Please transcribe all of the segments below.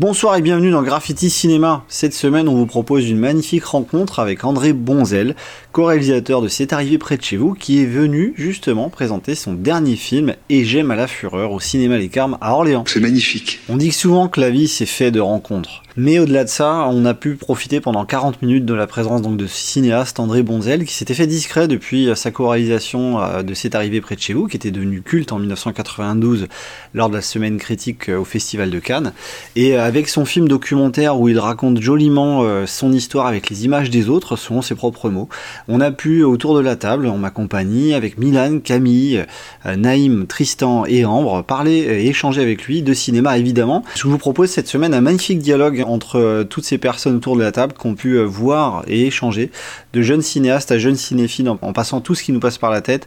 Bonsoir et bienvenue dans Graffiti Cinéma. Cette semaine, on vous propose une magnifique rencontre avec André Bonzel, co-réalisateur de C'est arrivé près de chez vous, qui est venu justement présenter son dernier film Et j'aime à la fureur au cinéma Les Carmes à Orléans. C'est magnifique. On dit souvent que la vie c'est fait de rencontres. Mais au-delà de ça, on a pu profiter pendant 40 minutes de la présence donc de cinéaste André Bonzel qui s'était fait discret depuis sa co-réalisation euh, de C'est arrivé près de chez vous, qui était devenu culte en 1992 lors de la semaine critique euh, au Festival de Cannes. Et euh, avec son film documentaire où il raconte joliment son histoire avec les images des autres, selon ses propres mots, on a pu autour de la table, en ma compagnie, avec Milan, Camille, Naïm, Tristan et Ambre, parler et échanger avec lui de cinéma évidemment. Je vous propose cette semaine un magnifique dialogue entre euh, toutes ces personnes autour de la table qui ont pu euh, voir et échanger, de jeunes cinéastes à jeunes cinéphiles, en, passant tout ce qui nous passe par la tête,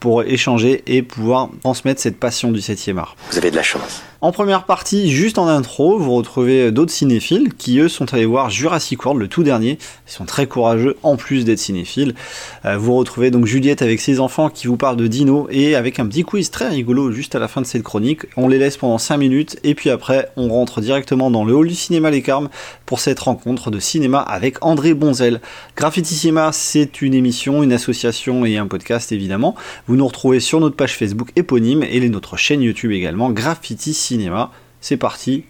pour échanger et pouvoir transmettre cette passion du 7e art. Vous avez de la chance. En première partie, juste en intro, vous retrouvez d'autres cinéphiles qui, eux, sont allés voir Jurassic World, le tout dernier. Ils sont très courageux, en plus d'être cinéphiles. Euh, vous retrouvez donc Juliette avec ses enfants qui vous parlent de Dino et avec un petit quiz très rigolo juste à la fin de cette chronique. On les laisse pendant 5 minutes et puis après, on rentre directement dans le hall du cinéma Les Carmes pour cette rencontre de cinéma avec André Bonzel. Graffiti Cinéma, c'est une émission, une association et un podcast évidemment. Vous nous retrouvez sur notre page Facebook éponyme et notre chaîne YouTube également, Graffiti Cinéma. C'est parti,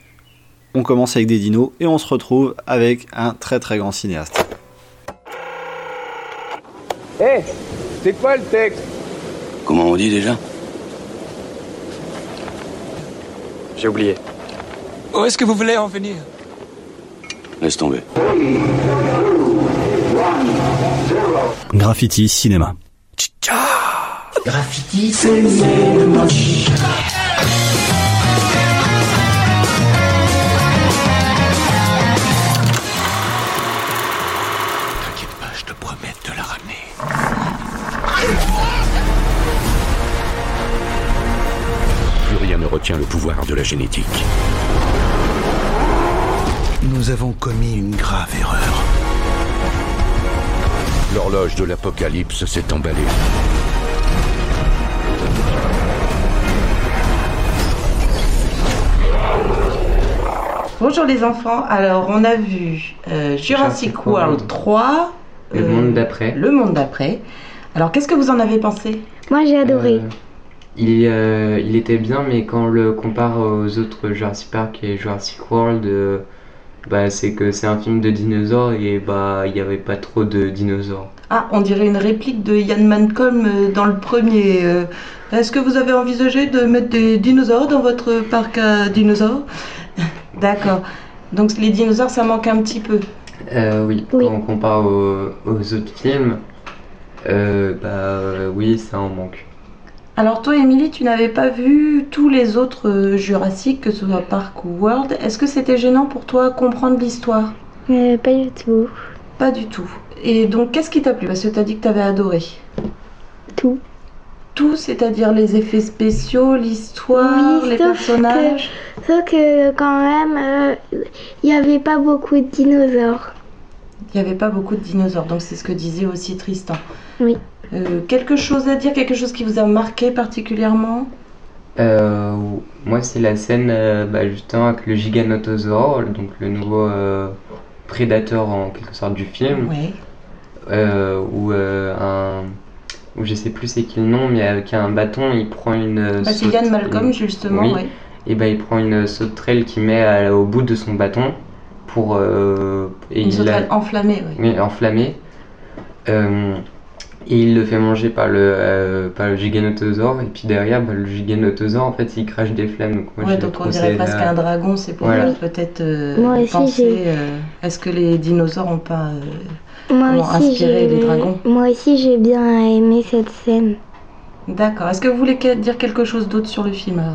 on commence avec des dinos et on se retrouve avec un très très grand cinéaste. Hé, c'est quoi le texte? Comment on dit déjà? J'ai oublié. Où est-ce que vous voulez en venir? Laisse tomber. Graffiti Cinéma. Graffiti Cinéma. T'inquiète pas, je te promets de la ramener. Plus rien ne retient le pouvoir de la génétique. Nous avons commis une grave erreur. L'horloge de l'apocalypse s'est emballée. Bonjour les enfants, alors on a vu euh, Jurassic, Jurassic World World 3, Le euh, monde d'après. Le monde d'après. Alors qu'est-ce que vous en avez pensé? Moi j'ai adoré. Euh, il, euh, il était bien, mais quand on le compare aux autres Jurassic Park et Jurassic World, euh, bah, c'est que c'est un film de dinosaures et bah il n'y avait pas trop de dinosaures. Ah, on dirait une réplique de Ian Malcolm euh, dans le premier. euh. Est-ce que vous avez envisagé de mettre des dinosaures dans votre parc à dinosaures? D'accord. Donc les dinosaures, ça manque un petit peu. Euh, oui, Oui. quand on compare aux, aux autres films, euh, bah euh, oui, ça en manque. Alors toi, Émilie, tu n'avais pas vu tous les autres euh, Jurassic, que ce soit Park ou World. Est-ce que c'était gênant pour toi comprendre l'histoire? Euh, pas du tout. Pas du tout. Et donc, qu'est-ce qui t'a plu? Parce que tu as dit que tu avais adoré. Tout. Tout, c'est-à-dire les effets spéciaux, l'histoire, Oui, les sauf personnages. Sauf que quand même, il n'y avait pas beaucoup de dinosaures. Il n'y avait pas beaucoup de dinosaures, donc c'est ce que disait aussi Tristan. Oui. Euh, quelque chose à dire, quelque chose qui vous a marqué particulièrement? Euh, moi, c'est la scène euh, bah, justement avec le Giganotosaure, donc le nouveau euh, prédateur en quelque sorte du film. Oui. euh, où euh, un où je sais plus c'est qui le nom mais avec un bâton il prend une euh, Bah, c'est Yann Malcolm, justement, oui. et ben il prend une sauterelle qu'il met à- au bout de son bâton pour euh, et Une il sauterelle la- enflammée, oui. oui, enflammé Euh, et il le fait manger par le euh, par le giganotosaure et puis derrière bah, le giganotosaure en fait il crache des flammes donc moi Ouais, je donc on dirait presque la- un dragon, c'est pour Voilà. peut-être euh, Moi aussi, penser. j'ai- euh, Est-ce que les dinosaures ont pas. euh, Moi aussi, inspirer j'ai- les dragons Moi aussi, j'ai bien aimé cette scène. D'accord. Est-ce que vous voulez dire quelque chose d'autre sur le film alors?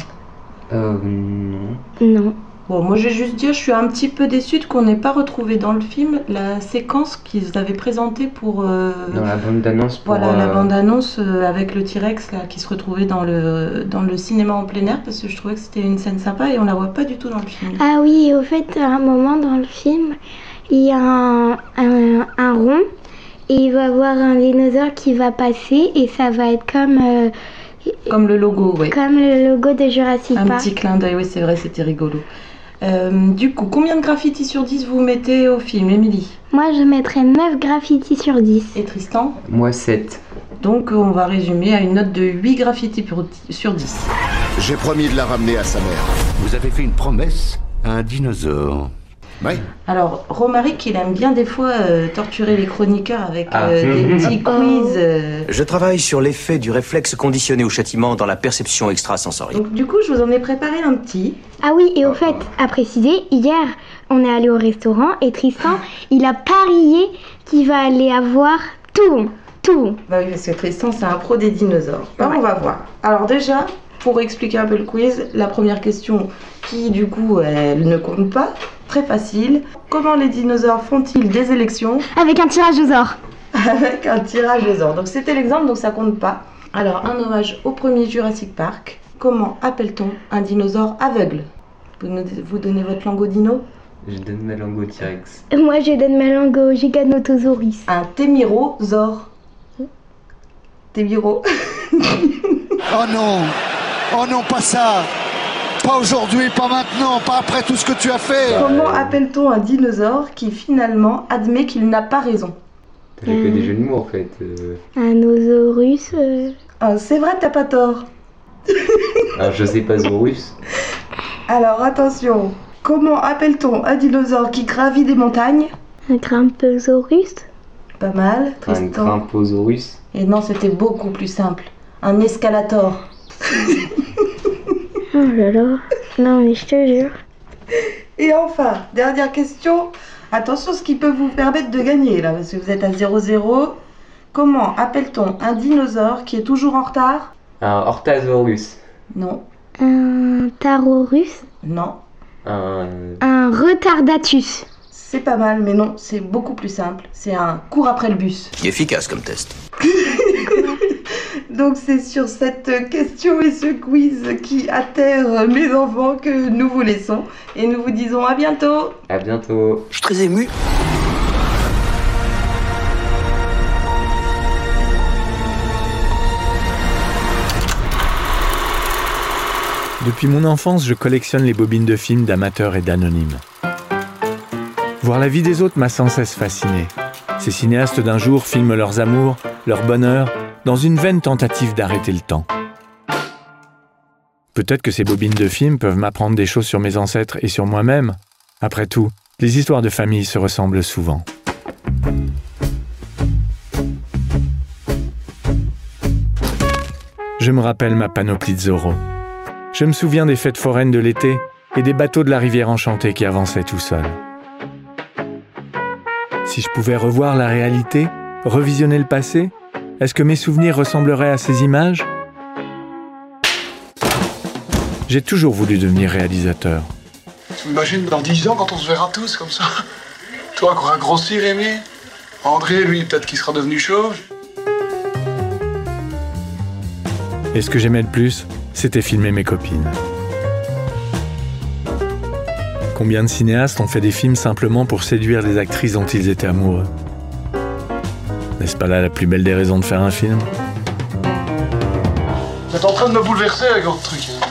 Euh, non Non. Bon, moi j'ai juste dit, je suis un petit peu déçue qu'on n'ait pas retrouvé dans le film la séquence qu'ils avaient présentée pour. euh, dans la bande d'annonce pour Voilà la euh, bande-annonce euh, avec le T-Rex là qui se retrouvait dans le, dans le cinéma en plein air parce que je trouvais que c'était une scène sympa et on la voit pas du tout dans le film. Ah oui, au fait, à un moment dans le film, il y a un, un, un rond et il va y avoir un dinosaure qui va passer et ça va être comme, euh, Comme le logo, oui. comme le logo de Jurassic Un Park. petit clin d'œil, oui c'est vrai, c'était rigolo. Euh, du coup, combien de graffitis sur 10 vous mettez au film, Émilie Moi, je mettrais 9 graffitis sur 10. Et Tristan Moi 7. Donc, on va résumer à une note de 8 graffitis sur 10. J'ai promis de la ramener à sa mère. Vous avez fait une promesse à un dinosaure. Oui. Alors, Romaric, il aime bien des fois euh, torturer les chroniqueurs avec Ah. euh, des petits quiz. euh. Je travaille sur l'effet du réflexe conditionné au châtiment dans la perception extrasensorielle. Donc, du coup, je vous en ai préparé un petit. Ah oui, et au fait, à préciser, hier, on est allé au restaurant et Tristan, il a parié qu'il va aller avoir tout bon. Tout bon. Bah oui, parce que Tristan, c'est un pro des dinosaures. Alors, on va voir. Alors, déjà, pour expliquer un peu le quiz, la première question qui, du coup, elle ne compte pas. Très facile. Comment les dinosaures font-ils des élections Avec un tirage au sort. avec un tirage au sort. Donc c'était l'exemple, donc ça compte pas. Alors un hommage au premier Jurassic Park. Comment appelle-t-on un dinosaure aveugle? Vous donnez votre langue au dino Je donne ma langue au T-Rex. Moi, je donne ma langue au Giganotosaurus. Un témirosaure. Témiro. Oh non Oh non, pas ça Pas aujourd'hui, pas maintenant, pas après tout ce que tu as fait Comment appelle-t-on un dinosaure qui finalement admet qu'il n'a pas raison J'ai que des jeux de mots en fait. euh. Un osaurus. euh, Ah, C'est vrai, t'as pas tort. Alors je sais pas Zorus. Alors attention. Comment appelle-t-on un dinosaure qui gravit des montagnes Un grimposaurus. Pas mal, Un Tristan. Grimposaurus. Et non, c'était beaucoup plus simple. Un escalator. Oh là là. Non, mais je te jure. Et enfin, dernière question. Attention, ce qui peut vous permettre de gagner là, parce que vous êtes à 0-0. Comment appelle-t-on un dinosaure qui est toujours en retard? Un Orthasaurus. Non, Un tarorus? non. Un. Un retardatus. C'est pas mal, mais non, c'est beaucoup plus simple. C'est un cours après le bus. Efficace comme test. Donc c'est sur cette question et ce quiz qui atterre mes enfants que nous vous laissons. Et nous vous disons à bientôt À bientôt. Je suis très ému. Depuis mon enfance, je collectionne les bobines de films d'amateurs et d'anonymes. Voir la vie des autres m'a sans cesse fasciné. Ces cinéastes d'un jour filment leurs amours, leur bonheur, dans une vaine tentative d'arrêter le temps. Peut-être que ces bobines de films peuvent m'apprendre des choses sur mes ancêtres et sur moi-même. Après tout, les histoires de famille se ressemblent souvent. Je me rappelle ma panoplie de Zorro. Je me souviens des fêtes foraines de l'été et des bateaux de la rivière enchantée qui avançaient tout seuls. Si je pouvais revoir la réalité, revisionner le passé, est-ce que mes souvenirs ressembleraient à ces images? J'ai toujours voulu devenir réalisateur. Tu m'imagines dans 10 ans quand on se verra tous comme ça? Toi qui auras grossi, Rémi André, lui, peut-être qu'il sera devenu chauve. Et ce que j'aimais le plus, c'était filmer mes copines. Combien de cinéastes ont fait des films simplement pour séduire les actrices dont ils étaient amoureux? N'est-ce pas là la plus belle des raisons de faire un film? Vous êtes en train de me bouleverser avec votre truc. hein.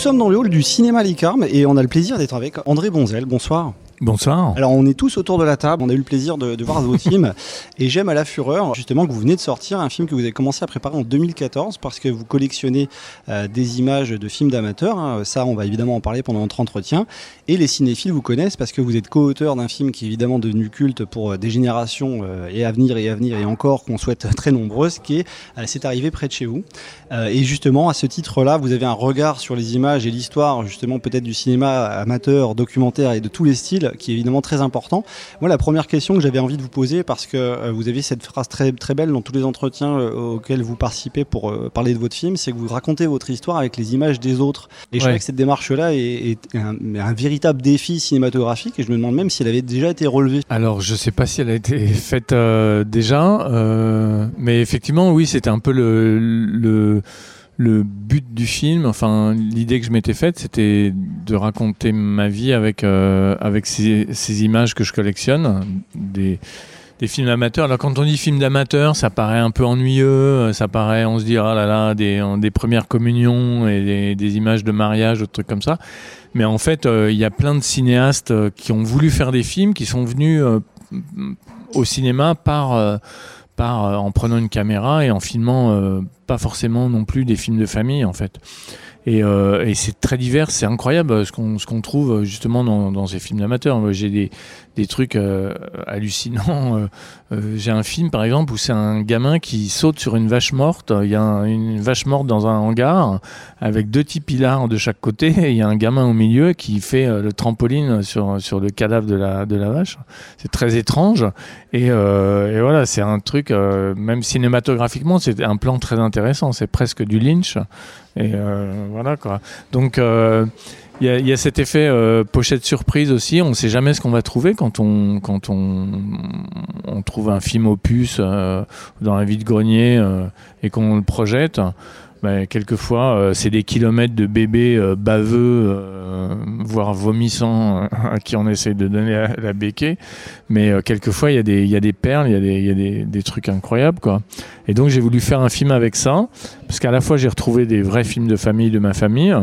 Nous sommes dans le hall du cinéma Licarme et on a le plaisir d'être avec André Bonzel. Bonsoir. Bonsoir. Alors on est tous autour de la table, on a eu le plaisir de, de voir vos films et j'aime à la fureur justement que vous venez de sortir un film que vous avez commencé à préparer en 2014 parce que vous collectionnez euh, des images de films d'amateurs, hein. ça on va évidemment en parler pendant notre entretien et les cinéphiles vous connaissent parce que vous êtes co-auteur d'un film qui est évidemment devenu culte pour euh, des générations euh, et à venir et à venir et encore qu'on souhaite très nombreuses qui est euh, C'est arrivé près de chez vous Euh, et justement à ce titre-là vous avez un regard sur les images et l'histoire justement peut-être du cinéma amateur, documentaire et de tous les styles qui est évidemment très important. Moi, la première question que j'avais envie de vous poser, parce que euh, vous avez cette phrase très, très belle dans tous les entretiens euh, auxquels vous participez pour euh, parler de votre film, c'est que vous racontez votre histoire avec les images des autres. Et je crois que cette démarche-là est, est un, un véritable défi cinématographique et je me demande même si elle avait déjà été relevée. Alors, je sais pas si elle a été faite déjà, mais effectivement, oui, c'était un peu le, le, le but du film. Enfin, l'idée que je m'étais faite, c'était de raconter ma vie avec, euh, avec ces, images que je collectionne, des, films amateurs. Alors, quand on dit film d'amateur, ça paraît un peu ennuyeux, euh, ça paraît, on se dit, ah là là, des, des premières communions et des, images de mariage, des trucs comme ça. Mais en fait, euh, il y a plein de cinéastes qui ont voulu faire des films, qui sont venus au cinéma par, euh, en prenant une caméra et en filmant euh, pas forcément non plus des films de famille en fait. Et, euh, c'est très divers, c'est incroyable ce qu'on trouve justement dans, ces films d'amateurs. J'ai des, des trucs euh, hallucinants. Euh, euh, J'ai un film par exemple où c'est un gamin qui saute sur une vache morte. Il y a un- une vache morte dans un hangar avec deux petits pilars de chaque côté. Et il y a un gamin au milieu qui fait le trampoline sur, sur le cadavre de la, de la vache. C'est très étrange. Et, et voilà, c'est un truc, même cinématographiquement, c'est un plan très intéressant. C'est presque du Lynch. Et voilà quoi. Donc il y, a- cet effet euh, pochette surprise aussi. On ne sait jamais ce qu'on va trouver quand on trouve un film opus euh, dans un vide-grenier euh, et qu'on le projette. Ben, quelquefois, euh, c'est des kilomètres de bébés baveux, voire vomissants, à qui on essaie de donner la, la béquée. Mais quelquefois, il y, a des- perles, il y a, des, il y a des, des trucs incroyables. Quoi. Et donc, j'ai voulu faire un film avec ça, parce qu'à la fois, j'ai retrouvé des vrais films de famille de ma famille,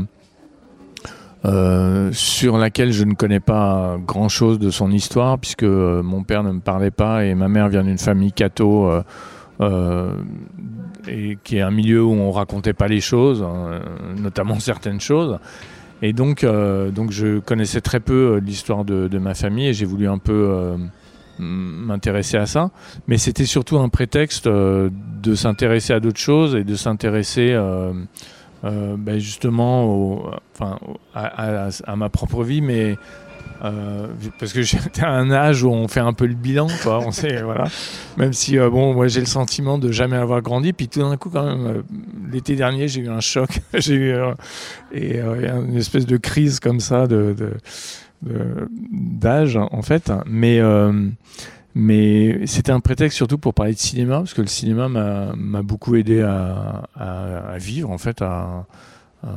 euh, sur laquelle je ne connais pas grand-chose de son histoire, puisque euh, mon père ne me parlait pas et ma mère vient d'une famille catho. euh, et qui est un milieu où on racontait pas les choses, hein, notamment certaines choses. Et donc, donc je connaissais très peu l'histoire de, ma famille et j'ai voulu un peu m'intéresser à ça. Mais c'était surtout un prétexte de s'intéresser à d'autres choses et de s'intéresser euh, ben, justement à, ma propre vie, mais euh, parce que j'étais à un âge où on fait un peu le bilan. On sait, voilà. Même si, euh, bon, moi j'ai le sentiment de jamais avoir grandi. Puis tout d'un coup, quand même, l'été dernier, j'ai eu un choc. j'ai eu et une espèce de crise comme ça d'âge, en fait. Mais mais c'était un prétexte surtout pour parler de cinéma, parce que le cinéma m'a beaucoup aidé à, à, à vivre, en fait, à, à-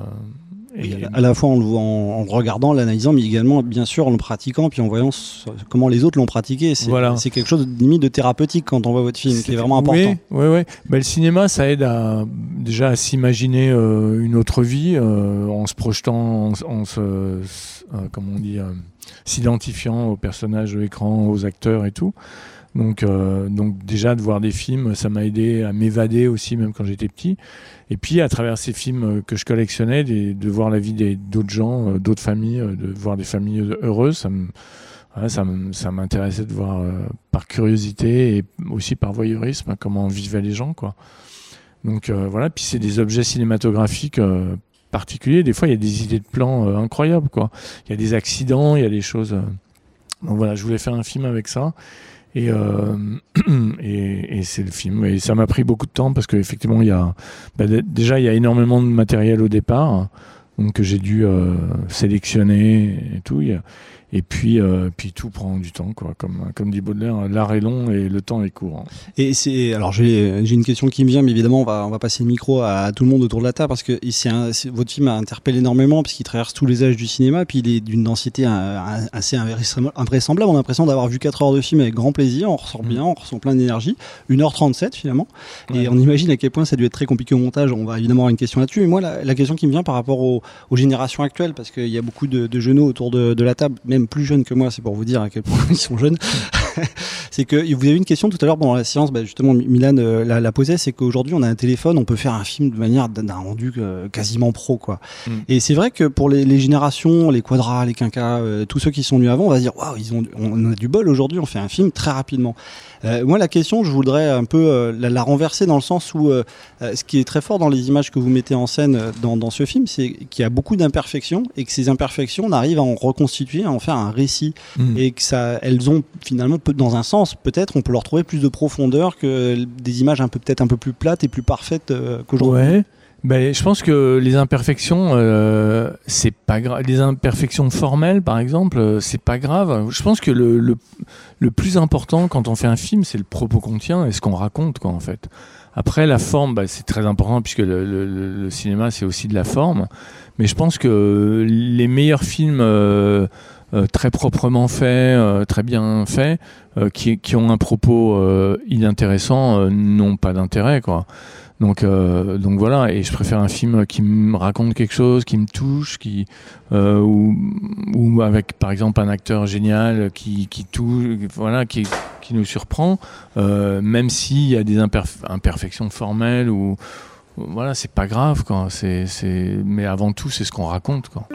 et- à la fois en le, en, en le regardant, l'analysant, mais également bien sûr en le pratiquant, puis en voyant ce- comment les autres l'ont pratiqué. C'est Voilà. quelque chose de limite de thérapeutique quand on voit votre film, qui est vraiment important. Oui, oui, oui. Ben, le cinéma, ça aide à, déjà à s'imaginer euh, une autre vie euh, en se projetant, en, en se, euh, comment on dit, euh, s'identifiant aux personnages de l'écran, aux acteurs et tout. Donc, euh, donc déjà de voir des films, ça m'a aidé à m'évader aussi, même quand j'étais petit. Et puis à travers ces films euh, que je collectionnais, de voir la vie d'autres gens, euh, d'autres familles, de voir des familles heureuses, ça m'intéressait de voir par curiosité et aussi par voyeurisme hein, comment vivaient les gens quoi. Donc voilà, puis c'est des objets cinématographiques particuliers. Des fois, il y a des idées de plans euh, incroyables quoi. Il y a des accidents, il y a des choses. euh, Donc voilà, je voulais faire un film avec ça. Et, euh, et, et c'est le film. Et ça m'a pris beaucoup de temps parce qu'effectivement, il y a bah, dé- déjà il y a énormément de matériel au départ, donc que j'ai dû sélectionner et tout. Il y a- et puis, euh, puis tout prend du temps, quoi. Comme, comme dit Baudelaire, l'art est long et le temps est court. Et c'est alors j'ai j'ai une question qui me vient, mais évidemment on va on va passer le micro à, à tout le monde autour de la table parce que c'est un- c'est- votre film a interpellé énormément parce qu'il traverse tous les âges du cinéma, puis il est d'une densité euh, assez invraisemblable. On a l'impression d'avoir vu 4 heures de film avec grand plaisir, on ressort bien, on ressent plein d'énergie. 1h37 finalement, et on imagine à quel point ça a dû être très compliqué au montage. On va évidemment avoir une question là-dessus, mais moi la, la question qui me vient par rapport aux, aux générations actuelles, parce qu'il y a beaucoup de, de jeunes autour de, de la table, même plus jeunes que moi, c'est pour vous dire à quel point ils sont jeunes. c'est que vous avez une question tout à l'heure pendant la séance, bah, justement Milan euh, la, la posait, c'est qu'aujourd'hui on a un téléphone, on peut faire un film de manière d'un rendu euh, quasiment pro, quoi. Mm. Et c'est vrai que pour les, les générations, les quadras, les quinquas, euh, tous ceux qui sont venus avant, on va se dire waouh, ils ont, on a du bol aujourd'hui, on fait un film très rapidement. Euh, moi, la question, je voudrais un peu la, la renverser dans le sens où ce qui est très fort dans les images que vous mettez en scène dans, dans ce film, c'est qu'il y a beaucoup d'imperfections et que ces imperfections, on arrive à en reconstituer, à en faire un récit Mm. et que ça, elles ont finalement, dans un sens, peut-être, on peut leur trouver plus de profondeur que des images un peu peut-être un peu plus plates et plus parfaites euh, qu'aujourd'hui. Ouais. Ben, je pense que les imperfections, euh, c'est pas grave. Les imperfections formelles, par exemple, euh, c'est pas grave. Je pense que le, plus important quand on fait un film, c'est le propos qu'on tient et ce qu'on raconte, quoi, en fait. Après, la forme, bah, c'est très important puisque le, cinéma, c'est aussi de la forme. Mais je pense que les meilleurs films euh, très proprement faits, euh, très bien faits, euh, qui, qui ont un propos euh, inintéressant, euh, n'ont pas d'intérêt, quoi. Donc, euh, donc voilà, et je préfère un film qui me raconte quelque chose, qui me touche, qui euh, ou, avec par exemple un acteur génial qui, qui touche, voilà, qui, qui nous surprend, euh, même s'il y a des imperf- imperfections formelles ou voilà, c'est pas grave quoi. C'est, mais avant tout, c'est ce qu'on raconte quoi.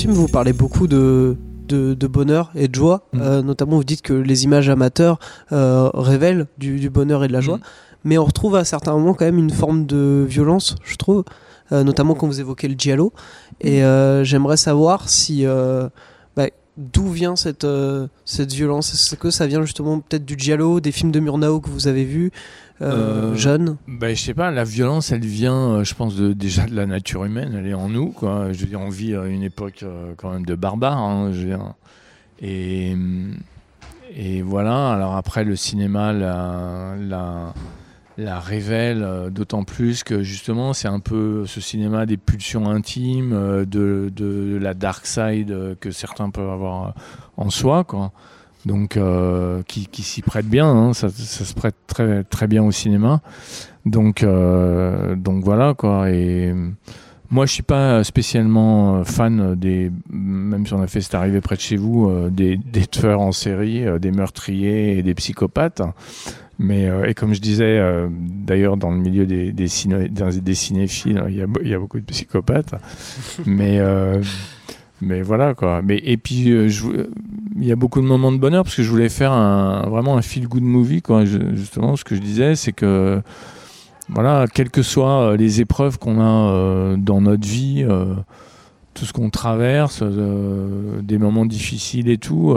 Ce film, vous parlez beaucoup de, de, de bonheur et de joie. Mm. Euh, notamment, vous dites que les images amateurs euh, révèlent du, du bonheur et de la joie. Mm. Mais on retrouve à certains moments quand même une forme de violence, je trouve. Euh, notamment quand vous évoquez le giallo. Et j'aimerais savoir si... bah, D'où vient cette, cette violence? Est-ce que ça vient justement peut-être du giallo, des films de Murnau que vous avez vus? Euh, Euh, jeunes ben, Je sais pas, la violence, elle vient, euh, je pense, de, déjà de la nature humaine, elle est en nous. Quoi. Je veux dire, on vit à une époque euh, quand même de barbares. hein, je veux dire. Et, et voilà, alors après, le cinéma la, la, la révèle d'autant plus que justement, c'est un peu ce cinéma des pulsions intimes, de, de la dark side que certains peuvent avoir en soi. Quoi. Donc, euh, qui, qui s'y prête bien, hein, ça, ça se prête très, très bien au cinéma. Donc, euh, donc voilà quoi. Et moi, je suis pas spécialement euh, fan des, même si on a fait c'est arrivé près de chez vous, euh, des, des tueurs en série, des meurtriers et des psychopathes. Mais et comme je disais, d'ailleurs dans le milieu des, des, ciné- des- cinéphiles, il y, a, il y a beaucoup de psychopathes. mais mais voilà quoi. Mais et puis euh, je il y a beaucoup de moments de bonheur parce que je voulais faire un, vraiment un feel good movie quoi. Justement, ce que je disais, c'est que voilà, quelles que soient euh, les épreuves qu'on a euh, dans notre vie, euh, tout ce qu'on traverse, des moments difficiles et tout,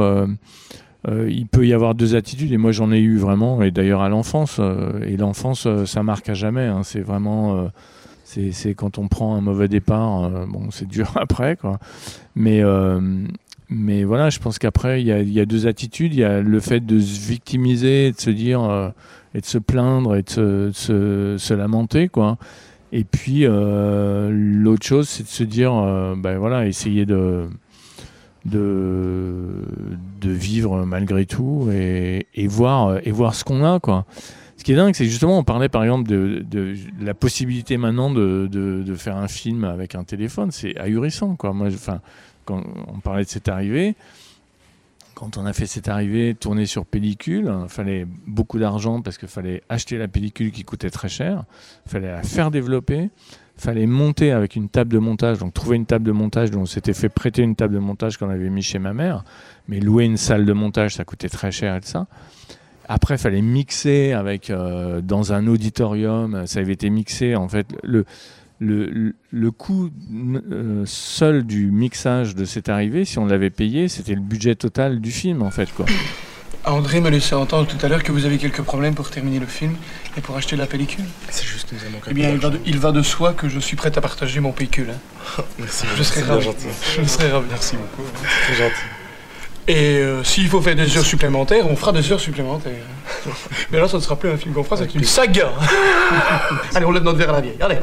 il peut y avoir deux attitudes. Et moi, j'en ai eu vraiment, et d'ailleurs à l'enfance. et l'enfance, ça marque à jamais. hein. c'est vraiment. c'est quand on prend un mauvais départ, bon, c'est dur après, quoi. Mais, mais voilà, je pense qu'après, il y a, deux attitudes. Il y a le fait de se victimiser, de se dire, euh, et de se plaindre, et de se, lamenter, quoi. Et puis, euh, l'autre chose, c'est de se dire, euh, ben voilà, essayer de, de, de vivre malgré tout et, et voir, et voir ce qu'on a, quoi. Ce qui est dingue, c'est justement, on parlait par exemple de, la possibilité maintenant de, de, de faire un film avec un téléphone. C'est ahurissant, quoi. Moi, enfin, quand on parlait de cette arrivée, quand on a fait cette arrivée tournée sur pellicule, il fallait beaucoup d'argent parce qu'il fallait acheter la pellicule qui coûtait très cher, il fallait la faire développer, il fallait monter avec une table de montage, donc trouver une table de montage dont on s'était fait prêter une table de montage qu'on avait mis chez ma mère, mais louer une salle de montage, ça coûtait très cher et tout ça. Après, il fallait mixer avec, euh, dans un auditorium, ça avait été mixé, en fait, le, le, coût euh, seul du mixage de cette arrivée, si on l'avait payé, c'était le budget total du film, en fait. Quoi. André me laissait entendre tout à l'heure que vous avez quelques problèmes pour terminer le film et pour acheter la pellicule. C'est juste que nous avons Eh bien, il va, de, il va de soi que je suis prêt à partager mon pécule. hein. Merci. Je serai ravi. Je serai ravi. Merci beaucoup. C'est gentil. Et euh, s'il faut faire des heures supplémentaires, on fera des heures supplémentaires. Mais là, ça ne sera plus un film qu'on fera, c'est une saga. Allez, on lève notre verre à la vieille. Allez,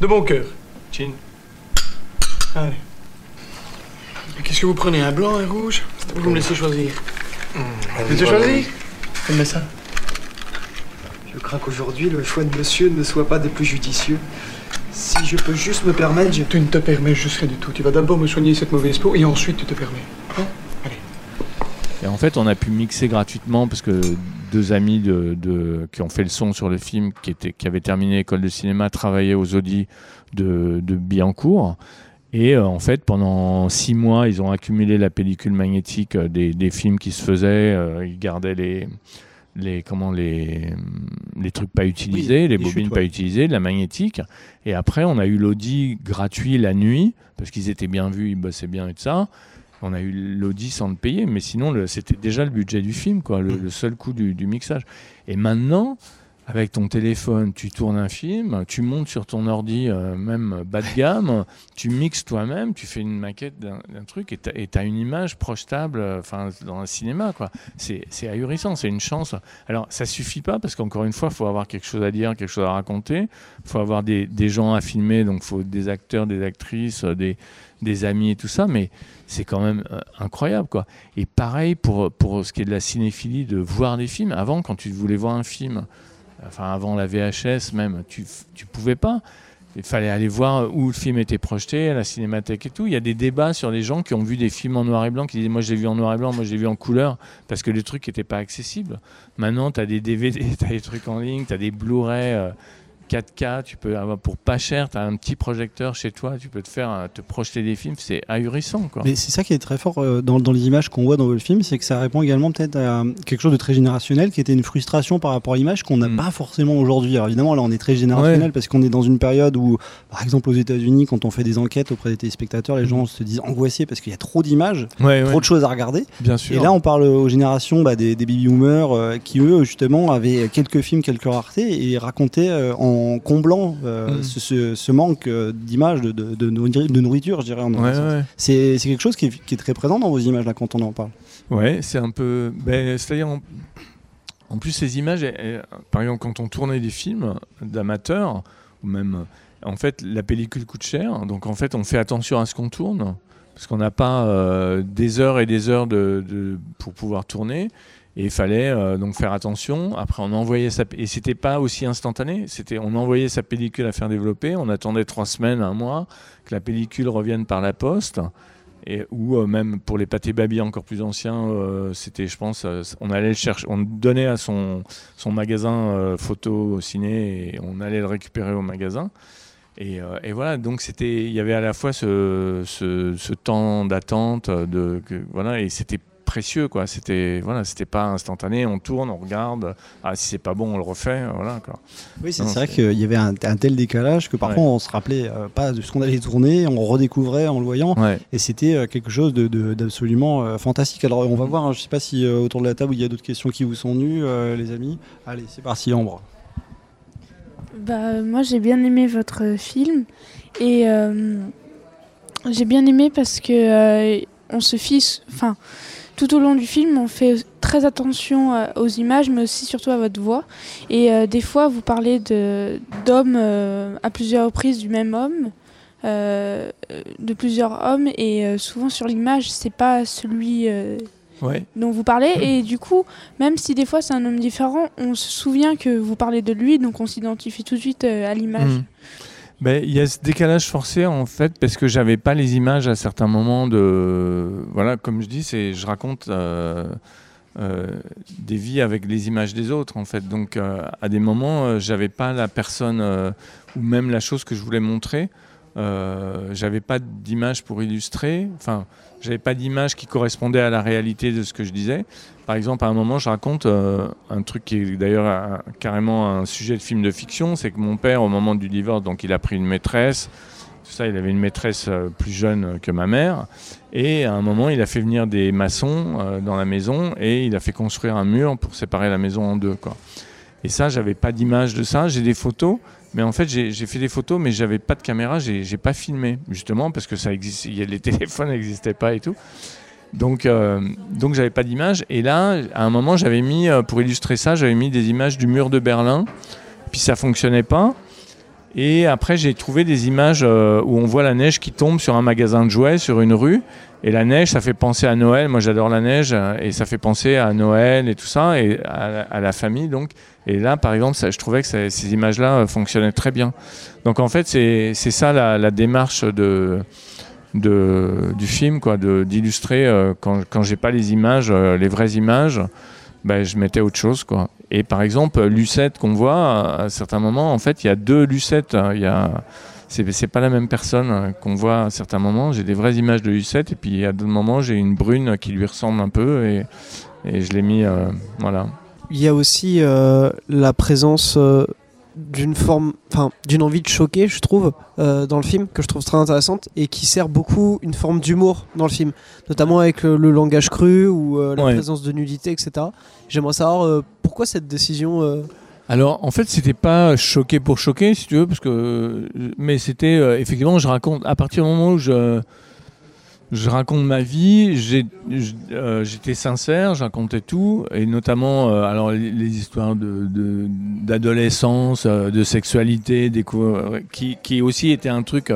de bon cœur. Chin. Allez. Qu'est-ce que vous prenez, un blanc, un rouge? Vous me laissez choisir. Vous laissez choisir ça. Je crains qu'aujourd'hui le choix de monsieur ne soit pas des plus judicieux. Si je peux juste me permettre, je... Tu ne te permets juste rien du tout. Tu vas d'abord me soigner cette mauvaise peau et ensuite tu te permets. Et en fait, on a pu mixer gratuitement parce que deux amis de, de- qui ont fait le son sur le film, qui, avaient terminé l'école de cinéma, travaillaient aux Audis de, de Billancourt. Et euh, en fait, pendant six mois, ils ont accumulé la pellicule magnétique euh, des, des films qui se faisaient. euh, ils gardaient les, les, comment, les, les trucs pas utilisés, les les bobines chutes, pas utilisées, de la magnétique. Et après, on a eu l'Audi gratuit la nuit, parce qu'ils étaient bien vus, ils bossaient bien et tout ça. On a eu l'Audi sans le payer, mais sinon, c'était déjà le budget du film, quoi, le, le seul coût du, du mixage. Et maintenant, avec ton téléphone, tu tournes un film, tu montes sur ton ordi, euh, même bas de gamme, tu mixes toi-même, tu fais une maquette d'un truc et tu as une image projetable euh, dans un cinéma. quoi. C'est c'est ahurissant, c'est une chance. Alors, ça suffit pas parce qu'encore une fois, il faut avoir quelque chose à dire, quelque chose à raconter. Il faut avoir des, des gens à filmer, donc il faut des acteurs, des actrices, euh, des, des amis et tout ça, mais c'est quand même euh, incroyable. quoi. Et pareil pour, pour ce qui est de la cinéphilie, de voir des films. Avant, quand tu voulais voir un film, enfin avant la VHS même, tu, tu pouvais pas. Il fallait aller voir où le film était projeté, à la cinémathèque et tout. Il y a des débats sur les gens qui ont vu des films en noir et blanc, qui disent Moi, j'ai vu en noir et blanc, moi, j'ai vu en couleur, parce que les trucs n'étaient pas accessibles. Maintenant, tu as des DVD, tu as des trucs en ligne, tu as des Blu-ray euh, 4K, tu peux avoir pour pas cher, tu as un petit projecteur chez toi, tu peux te faire euh, te projeter des films, c'est ahurissant quoi. Mais c'est ça qui est très fort euh, dans, dans les images qu'on voit dans le film, c'est que ça répond également peut-être à quelque chose de très générationnel, qui était une frustration par rapport à l'image qu'on n'a Mm. pas forcément aujourd'hui. Alors évidemment, là, on est très générationnel Ouais. parce qu'on est dans une période où, par exemple, aux États-Unis, quand on fait des enquêtes auprès des téléspectateurs, les gens se disent angoissés parce qu'il y a trop d'images, Mm. Ouais, trop ouais. de choses à regarder. Bien sûr. Et là, on parle aux générations bah, des, des baby boomers euh, qui, eux, justement, avaient quelques films, quelques raretés et racontaient euh, en comblant euh, Mm. ce, ce- ce manque euh, d'images, de, de, de nourri- de nourriture, je dirais. en Ouais, ouais. C'est quelque chose qui est, qui est très présent dans vos images là quand on en parle. Ouais, c'est un peu. ben, C'est-à-dire, en... en plus, ces images, elles- par exemple, quand on tournait des films d'amateurs, ou même. En fait, la pellicule coûte cher, donc en fait, on fait attention à ce qu'on tourne, parce qu'on n'a pas euh, des heures et des heures de, de- pour pouvoir tourner. Et il fallait euh, donc faire attention. Après, on envoyait sa et c'était pas aussi instantané. C'était on envoyait sa pellicule à faire développer. On attendait trois semaines, un mois, que la pellicule revienne par la poste. Et, ou euh, même pour les pâtés baby encore plus anciens, euh, c'était, je pense, on allait le chercher, on donnait à son, son magasin photo ciné et on allait le récupérer au magasin. Et, voilà, donc c'était, il y avait à la fois ce, ce, ce temps d'attente, de, que- voilà, et c'était précieux, quoi. C'était, voilà, c'était pas instantané. On tourne, on regarde. Ah, si c'est pas bon, on le refait, voilà, quoi. Oui, c'est vrai qu'il y avait un, un tel décalage que parfois Ouais. on se rappelait euh, pas de ce qu'on allait tourner, on redécouvrait en le voyant, Ouais. et c'était euh, quelque chose de- de- d'absolument euh, fantastique. Alors on va voir, hein, je sais pas si euh, autour de la table il y a d'autres questions qui vous sont venues, euh, les amis. Allez, c'est parti, Ambre. Bah, moi j'ai bien aimé votre film et euh, j'ai bien aimé parce que euh, on se fiche, enfin tout au long du film on fait très attention euh, aux images mais aussi surtout à votre voix et euh, des fois vous parlez d'hommes euh, à plusieurs reprises du même homme. euh, de plusieurs hommes et souvent sur l'image c'est pas celui Ouais. dont vous parlez et du coup même si des fois c'est un homme différent on se souvient que vous parlez de lui donc on s'identifie tout de suite à l'image Mhm. Ben, il y a ce décalage forcé en fait parce que j'avais pas les images à certains moments de voilà comme je dis c'est je raconte euh, euh, des vies avec les images des autres en fait. Donc euh, à des moments j'avais pas la personne ou même la chose que je voulais montrer j'avais pas d'image pour illustrer. Enfin j'avais pas d'image qui correspondait à la réalité de ce que je disais. Par exemple à un moment je raconte euh, un truc qui est d'ailleurs un- carrément un sujet de film de fiction c'est que mon père au moment du divorce donc il a pris une maîtresse. Tout ça il avait une maîtresse euh, plus jeune que ma mère. Et à un moment il a fait venir des maçons euh, dans la maison et il a fait construire un mur pour séparer la maison en deux et ça, j'avais pas d'image de ça. J'ai des photos, mais en fait, j'ai fait des photos, mais j'avais pas de caméra, j'ai pas filmé, justement, parce que ça existe, les téléphones n'existaient pas et tout. Donc, euh, donc j'avais pas d'image. Et là, à un moment, j'avais mis, euh, pour illustrer ça, j'avais mis des images du mur de Berlin, puis ça fonctionnait pas. Et après, j'ai trouvé des images euh, où on voit la neige qui tombe sur un magasin de jouets, sur une rue. Et la neige, ça fait penser à Noël. Moi, j'adore la neige. euh, Et ça fait penser à Noël et tout ça, et à, la- famille, donc. Et là, par exemple, je trouvais que ces images-là euh, fonctionnaient très bien. Donc, en fait, c'est ça la, démarche de, du film, quoi, d'illustrer euh, quand, quand j'ai pas les images, les vraies images, ben, je mettais autre chose, quoi. Et par exemple, Lucette qu'on voit, à, à certains moments, en fait, il y a deux Lucettes. hein. Il y a, c'est, pas la même personne hein, qu'on voit à certains moments. J'ai des vraies images de Lucette, et puis à d'autres moments, j'ai une brune qui lui ressemble un peu, et, et je l'ai mis, euh, voilà. Il y a aussi euh, la présence euh, d'une forme, enfin d'une envie de choquer, je trouve, euh, dans le film, que je trouve très intéressante et qui sert beaucoup une forme d'humour dans le film, notamment avec euh, le langage cru ou euh, la Ouais. présence de nudité, etc. J'aimerais savoir euh, pourquoi cette décision. Alors, en fait, c'était pas choqué pour choquer, si tu veux, parce que, mais c'était euh, effectivement, je raconte à partir du moment où je je raconte ma vie, euh, j'étais sincère, je racontais tout, et notamment euh, alors les, histoires de de- d'adolescence, euh, de sexualité, euh, qui qui aussi était un truc.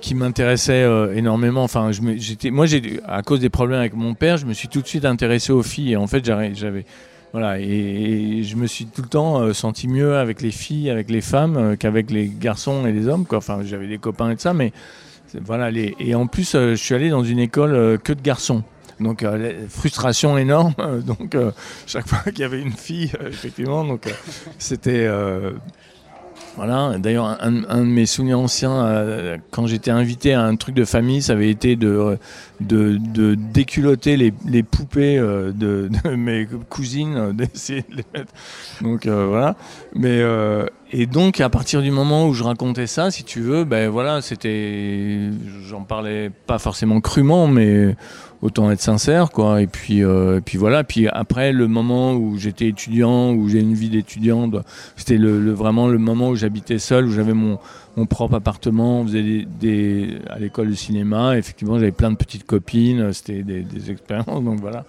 qui m'intéressait énormément. Enfin, j'étais, moi, j'ai, à cause des problèmes avec mon père, je me suis tout de suite intéressé aux filles. Et en fait, j'avais voilà, et, je me suis tout le temps euh, senti mieux avec les filles, avec les femmes, euh, qu'avec les garçons et les hommes. Quoi. Enfin, j'avais des copains et tout ça, mais voilà. Les, et en plus, euh, je suis allé dans une école que de garçons. Donc, frustration énorme. donc, chaque fois qu'il y avait une fille, effectivement, donc c'était. Voilà, d'ailleurs, un, de mes souvenirs anciens, euh, quand j'étais invité à un truc de famille, ça avait été de, de, déculotter les, poupées euh, de, mes cousines, euh, de les mettre. Donc voilà. Mais, et donc, à partir du moment où je racontais ça, si tu veux, ben voilà, c'était. J'en parlais pas forcément crûment, mais autant être sincère, quoi. Et puis, euh, et puis voilà. Puis après, le moment où j'étais étudiant, où j'ai une vie d'étudiant, c'était le, vraiment le moment où j'habitais seul, où j'avais mon, mon propre appartement, on faisait des, à l'école de cinéma. Effectivement, j'avais plein de petites copines, c'était des, des expériences, donc voilà.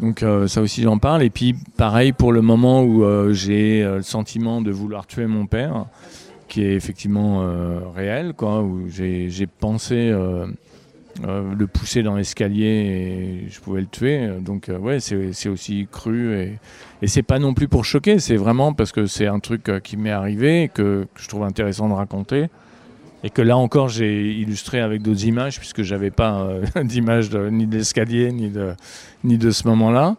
Donc euh, ça aussi j'en parle. Et puis pareil pour le moment où euh, j'ai le sentiment de vouloir tuer mon père, qui est effectivement réel, quoi, où j'ai pensé euh, le pousser dans l'escalier et je pouvais le tuer. Donc euh, ouais, c'est aussi cru et, et c'est pas non plus pour choquer, c'est vraiment parce que c'est un truc euh, qui m'est arrivé et que, je trouve intéressant de raconter. Et que là encore, j'ai illustré avec d'autres images, puisque j'avais pas euh, d'image ni de l'escalier, ni de, ni de ce moment-là.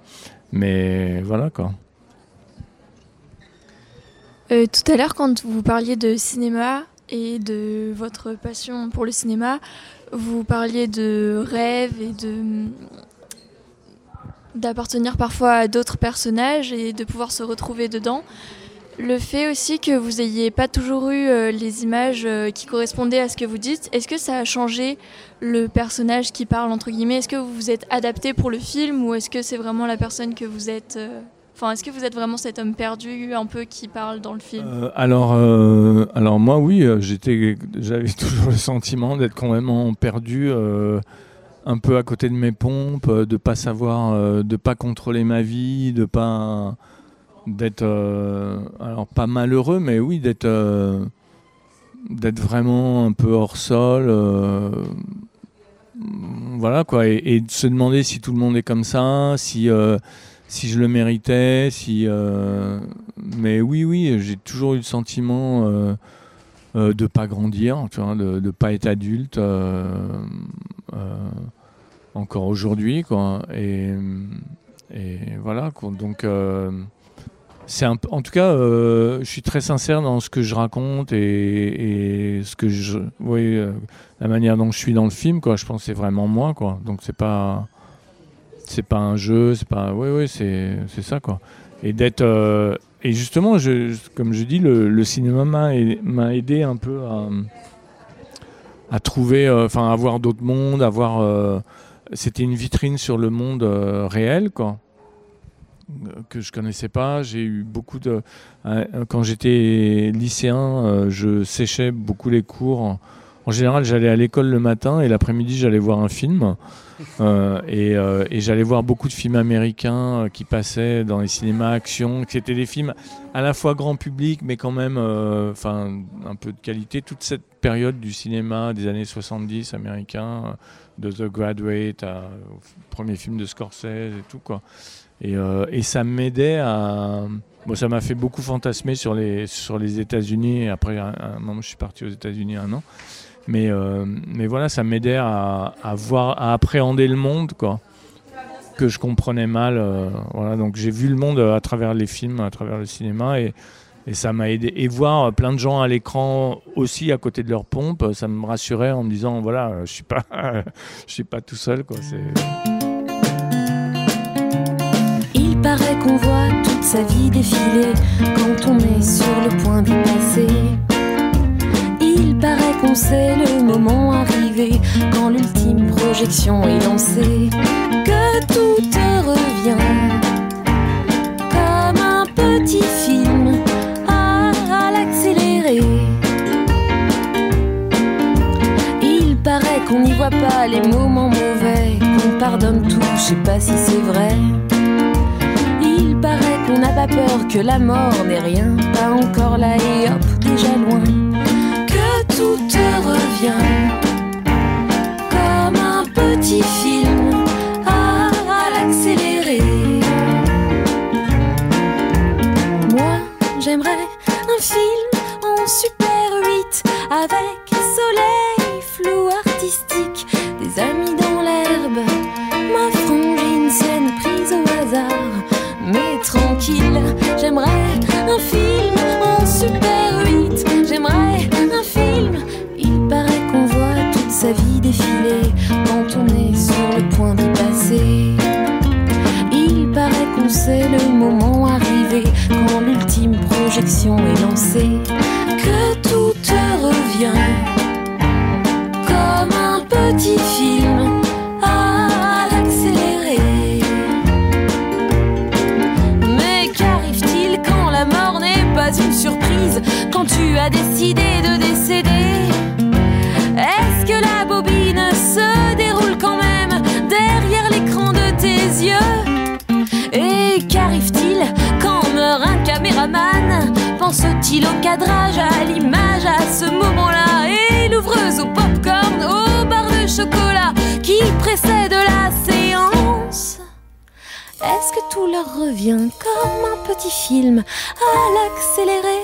Mais voilà quoi. Euh, tout à l'heure, quand vous parliez de cinéma et de votre passion pour le cinéma, vous parliez de rêve et de d'appartenir parfois à d'autres personnages et de pouvoir se retrouver dedans. Le fait aussi que vous ayez pas toujours eu euh, les images euh, qui correspondaient à ce que vous dites, est-ce que ça a changé le personnage qui parle entre guillemets? Est-ce que vous vous êtes adapté pour le film ou est-ce que c'est vraiment la personne que vous êtes euh, Enfin, est-ce que vous êtes vraiment cet homme perdu un peu qui parle dans le film? Euh, alors, euh, alors moi, oui, euh, j'avais toujours le sentiment d'être complètement perdu, un peu à côté de mes pompes, de pas savoir, de pas contrôler ma vie, de pas d'être, alors pas malheureux, mais oui, d'être, d'être vraiment un peu hors sol. voilà quoi, et, de se demander si tout le monde est comme ça, si si je le méritais, si. euh, Mais oui, oui, j'ai toujours eu le sentiment euh, euh, de pas grandir, tu vois, de ne pas être adulte. euh, euh, encore aujourd'hui, quoi. Et, voilà, quoi. Donc. c'est un, en tout cas, je suis très sincère dans ce que je raconte et, ce que je, oui, la manière dont je suis dans le film, quoi. Je pense que c'est vraiment moi, quoi. Donc c'est pas, c'est pas un jeu, c'est pas, oui, oui, c'est, ça, quoi. Et d'être, euh, et justement, comme je dis, le, cinéma m'a, ai- m'a aidé un peu à, à trouver, euh, enfin, à voir d'autres mondes, à voir. euh, c'était une vitrine sur le monde euh, réel, quoi que je connaissais pas. J'ai eu beaucoup de. euh, Quand j'étais lycéen, euh, je séchais beaucoup les cours. En général, j'allais à l'école le matin et l'après-midi, j'allais voir un film. Euh, et euh, et j'allais voir beaucoup de films américains euh, qui passaient dans les cinémas action, qui étaient des films à la fois grand public, mais quand même euh, un peu de qualité. Toute cette période du cinéma des années 70 américain, euh, de The Graduate à- au premier film de Scorsese et tout, quoi. Et, et ça m'aidait à. Bon, ça m'a fait beaucoup fantasmer sur les, sur les États-Unis. Après, un, un moment, je suis parti aux États-Unis un an. Mais, euh, mais voilà, ça m'aidait à, voir, à appréhender le monde, quoi. Que je comprenais mal. euh, voilà, donc j'ai vu le monde à travers les films, à travers le cinéma. Et, ça m'a aidé. Et voir plein de gens à l'écran aussi à côté de leur pompe, ça me rassurait en me disant voilà, je suis pas, suis pas tout seul, quoi. Il paraît qu'on voit toute sa vie défiler quand on est sur le point d'y passer. Il paraît qu'on sait le moment arrivé quand l'ultime projection est lancée. Que tout te revient comme un petit film à, l'accélérer. Il paraît qu'on n'y voit pas les moments mauvais, qu'on pardonne tout, je sais pas si c'est vrai. Il paraît qu'on n'a pas peur que la mort n'est rien, pas encore là et hop, déjà loin. Que tout comme un petit film a décidé de décéder. Est-ce que la bobine se déroule quand même derrière l'écran de tes yeux? Et qu'arrive-t-il quand meurt un caméraman? Pense-t-il au cadrage, à l'image à ce moment-là? Et l'ouvreuse au popcorn, au bar de chocolat qui précède la séance? Est-ce que tout leur revient comme un petit film à l'accéléré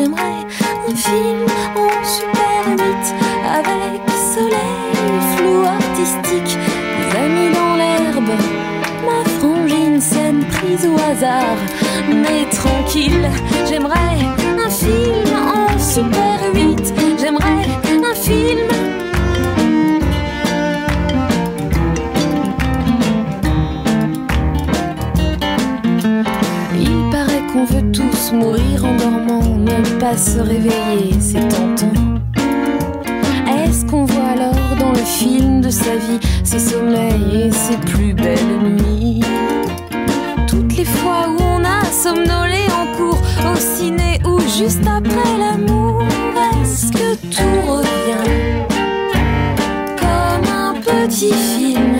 j'aimerais un film en super 8 avec soleil, flou artistique, des amis dans l'herbe, ma frangine scène prise au hasard. Mais tranquille, j'aimerais un film en super 8, j'aimerais un film. Il paraît qu'on veut tous mourir pas se réveiller, c'est tentant. Est-ce qu'on voit alors dans le film de sa vie ses sommeils et ses plus belles nuits? Toutes les fois où on a somnolé en cours, au ciné ou juste après l'amour, est-ce que tout revient? Comme un petit film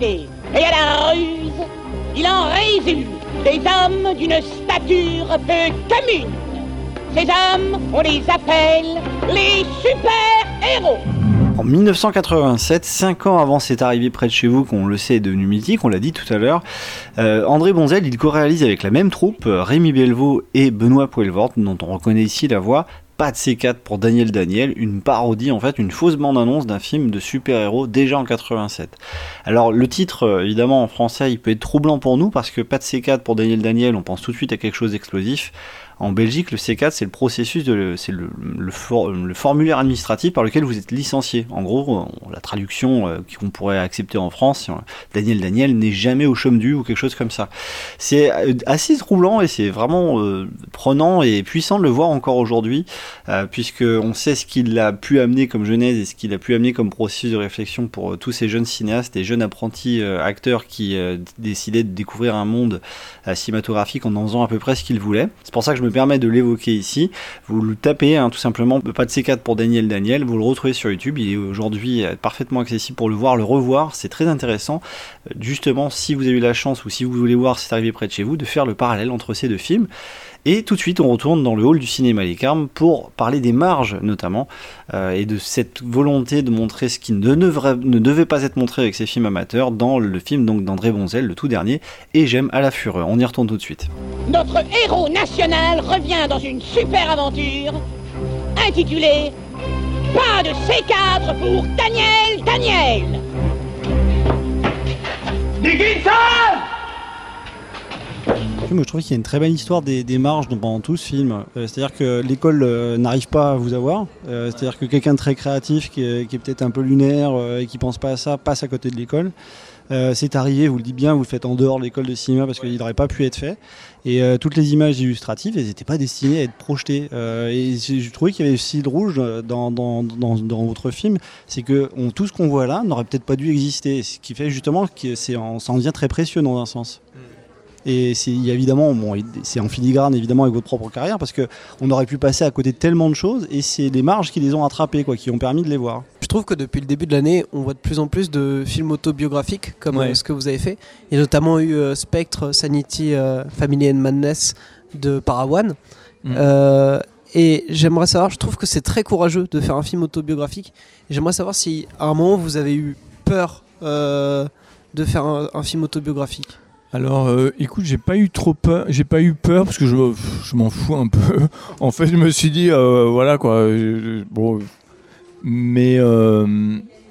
et à la ruse, il en résulte des hommes d'une stature peu commune. Ces hommes, on les appelle les super-héros. En 1987, 5 ans avant cette arrivée près de chez vous, qu'on le sait est devenu mythique, on l'a dit tout à l'heure, euh, André Bonzel, il co-réalise avec la même troupe, Rémi Belvaux et Benoît Poelvoort, dont on reconnaît ici la voix, pas de C4 pour Daniel Daniel, une parodie en fait, une fausse bande-annonce d'un film de super-héros déjà en 87. Alors le titre, euh, évidemment en français, il peut être troublant pour nous parce que pas de C4 pour Daniel Daniel, on pense tout de suite à quelque chose d'explosif. En Belgique, le C4, c'est le processus, c'est le, le, le formulaire administratif par lequel vous êtes licencié. En gros, la traduction euh, qu'on pourrait accepter en France, Daniel Daniel n'est jamais au chôme du ou quelque chose comme ça. C'est euh, assez troublant et c'est vraiment euh, prenant et puissant de le voir encore aujourd'hui, euh, puisque on sait ce qu'il a pu amener comme genèse et ce qu'il a pu amener comme processus de réflexion pour tous ces jeunes cinéastes et jeunes apprentis acteurs qui décidaient de découvrir un monde cinématographique en en faisant à peu près ce qu'ils voulaient. C'est pour ça que je me permets de l'évoquer ici. Vous le tapez, hein, tout simplement, pas de C4 pour Daniel Daniel, vous le retrouvez sur YouTube, il est aujourd'hui euh, parfaitement accessible pour le voir, le revoir, c'est très intéressant. Euh, Justement, si vous avez eu la chance ou si vous voulez voir c'est arrivé près de chez vous, de faire le parallèle entre ces deux films. Et tout de suite, on retourne dans le hall du cinéma Les Carmes pour parler des marges, notamment, euh, et de cette volonté de montrer ce qui ne devrait, ne devait pas être montré avec ces films amateurs dans le film donc d'André Bonzel, le tout dernier, et J'aime à la fureur. On y retourne tout de suite. Notre héros national revient dans une super aventure intitulée Pas de C4 pour Daniel Daniel. Dickinson Moi, je trouve qu'il y a une très belle histoire des, marges pendant tout ce film. Euh, C'est-à-dire que l'école euh, n'arrive pas à vous avoir. Euh, C'est-à-dire que quelqu'un de très créatif, qui est, peut-être un peu lunaire et qui pense pas à ça, passe à côté de l'école. C'est arrivé, vous le dites bien, vous le faites en dehors de l'école de cinéma parce qu'il n'aurait pas pu être fait. Et toutes les images illustratives, elles n'étaient pas destinées à être projetées. Et je trouvais qu'il y avait aussi le rouge dans, votre film, c'est que on- tout ce qu'on voit là n'aurait peut-être pas dû exister. Ce qui fait justement que c'est en- ça en devient très précieux dans un sens. Et c'est évidemment, bon, c'est en filigrane évidemment avec votre propre carrière parce que on aurait pu passer à côté de tellement de choses et c'est les marges qui les ont rattrapées, quoi, qui ont permis de les voir. Je trouve que depuis le début de l'année, on voit de plus en plus de films autobiographiques comme Ouais. euh, ce que vous avez fait. Il y a notamment eu euh, Spectre, Sanity, euh, Family and Madness de Parawan. Mm. Euh, et j'aimerais savoir, je trouve que c'est très courageux de faire un film autobiographique. J'aimerais savoir si à un moment vous avez eu peur euh, de faire un, un film autobiographique. Alors, euh, écoute, j'ai pas eu trop peur. J'ai pas eu peur parce que je, je m'en fous un peu. en fait, je me suis dit, euh, voilà quoi. bon, mais euh,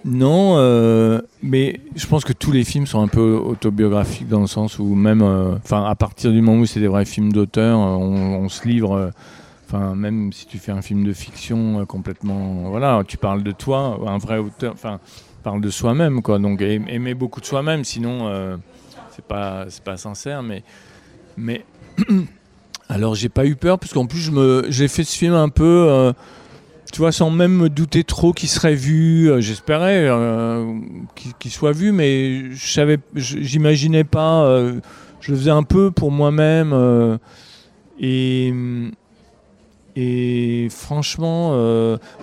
non. mais je pense que tous les films sont un peu autobiographiques dans le sens où même, enfin, à partir du moment où c'est des vrais films d'auteur, on, se livre. Enfin, même si tu fais un film de fiction complètement, voilà, tu parles de toi, un vrai auteur, enfin, parle de soi-même, quoi. Donc, aim- aimer beaucoup de soi-même, sinon, c'est pas, c'est pas sincère, mais, mais, alors j'ai pas eu peur, parce qu'en plus, je me, j'ai fait ce film un peu, euh, tu vois, sans même me douter trop qu'il serait vu. euh, J'espérais euh, qu'il soit vu, mais je savais, j'imaginais pas. je le faisais un peu pour moi-même, et et franchement,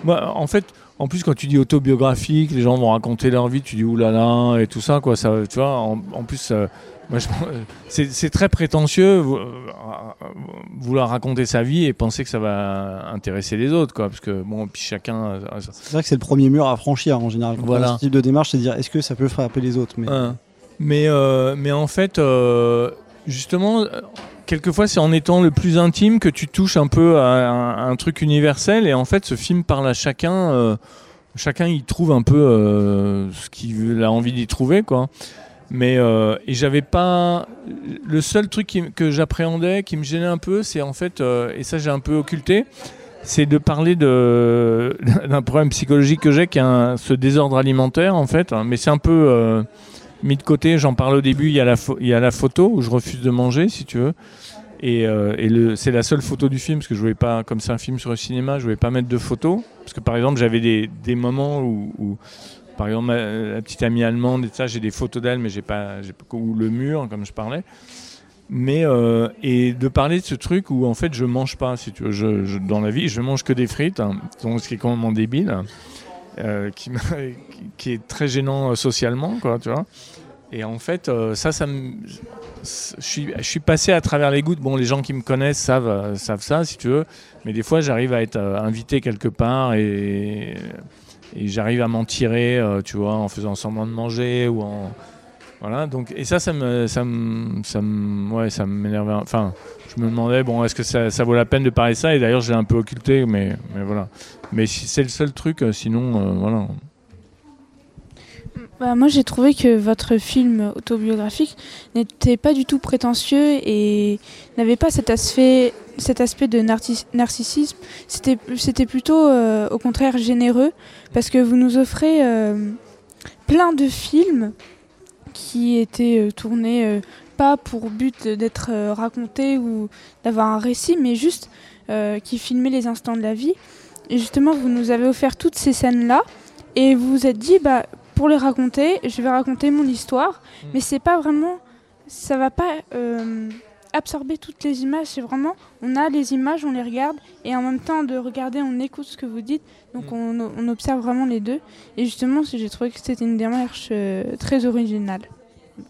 moi, en fait, en plus, quand tu dis autobiographique, les gens vont raconter leur vie, tu dis oulala et tout ça, quoi. Ça, tu vois, en, en plus, euh, je- c'est très prétentieux euh, vouloir raconter sa vie et penser que ça va intéresser les autres, quoi. Parce que bon, puis chacun. euh, C'est vrai que c'est le premier mur à franchir en général. Quand Voilà. ce type de démarche, c'est de dire est-ce que ça peut frapper les autres mais... Hein. Mais, euh, mais en fait, euh, justement, euh, quelquefois, c'est en étant le plus intime que tu touches un peu à un, truc universel. Et en fait, ce film parle à chacun. euh, chacun y trouve un peu euh, ce qu'il a envie d'y trouver, quoi. Mais euh, et j'avais pas le seul truc que j'appréhendais, qui me gênait un peu, c'est en fait euh, et ça j'ai un peu occulté, c'est de parler de d'un problème psychologique que j'ai, qui est ce désordre alimentaire en fait. Mais c'est un peu mis de côté. J'en parle au début. Il y a la il y a la photo où je refuse de manger, si tu veux. Et, euh, c'est la seule photo du film parce que je voulais pas, comme c'est un film sur le cinéma, je voulais pas mettre de photos parce que par exemple j'avais des, des moments où, par exemple ma- la petite amie allemande et ça j'ai des photos d'elle mais j'ai pas, ou le mur comme je parlais. Mais euh, et de parler de ce truc où en fait je mange pas si tu veux, dans la vie je mange que des frites, hein, ce qui est complètement débile, hein, euh, qui est très gênant euh, socialement quoi, tu vois. Et en fait, euh, ça, ça me. Je suis, je suis passé à travers les gouttes. Bon, les gens qui me connaissent savent, euh, savent ça, si tu veux. Mais des fois, j'arrive à être invité quelque part et, j'arrive à m'en tirer, tu vois, en faisant semblant de manger ou en. Voilà. Donc, et ça, ça me, ça me, ça me, ouais, ça m'énervait. Enfin, je me demandais, bon, est-ce que ça, ça vaut la peine de parler ça? Et d'ailleurs, je l'ai un peu occulté, mais, mais voilà. Mais c'est le seul truc, sinon, voilà. Bah, moi, j'ai trouvé que votre film autobiographique n'était pas du tout prétentieux et n'avait pas cet aspect, cet aspect de narcis- narcissisme. C'était, plutôt, euh, au contraire, généreux parce que vous nous offrez euh, plein de films qui étaient euh, tournés pas pour but d'être racontés ou d'avoir un récit, mais juste qui filmaient les instants de la vie. Et justement, vous nous avez offert toutes ces scènes-là et vous vous êtes dit, bah, pour les raconter, je vais raconter mon histoire, mais c'est pas vraiment, ça va pas euh, absorber toutes les images. C'est vraiment, on a les images, on les regarde, et en même temps de regarder, on écoute ce que vous dites. Donc on, on observe vraiment les deux. Et justement, j'ai trouvé que c'était une démarche euh, très originale.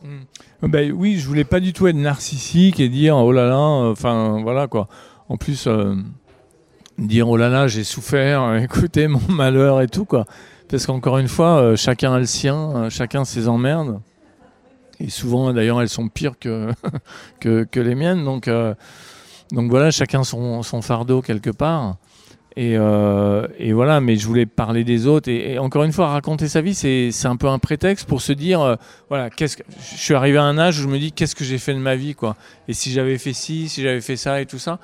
Euh, Ben oui, je voulais pas du tout être narcissique et dire oh là là, euh, enfin voilà quoi. En plus, euh, dire oh là là, j'ai souffert, écoutez mon malheur et tout quoi. Parce qu'encore une fois, euh, chacun a le sien, euh, chacun ses emmerdes. Et souvent, d'ailleurs, elles sont pires que, que, les miennes. Donc, euh, donc voilà, chacun son, son fardeau quelque part. Et, voilà, mais je voulais parler des autres. Et, encore une fois, raconter sa vie, c'est un peu un prétexte pour se dire, voilà, qu'est-ce que je suis arrivé à un âge où je me dis, qu'est-ce que j'ai fait de ma vie, quoi. Et si j'avais fait ci, si j'avais fait ça et tout ça.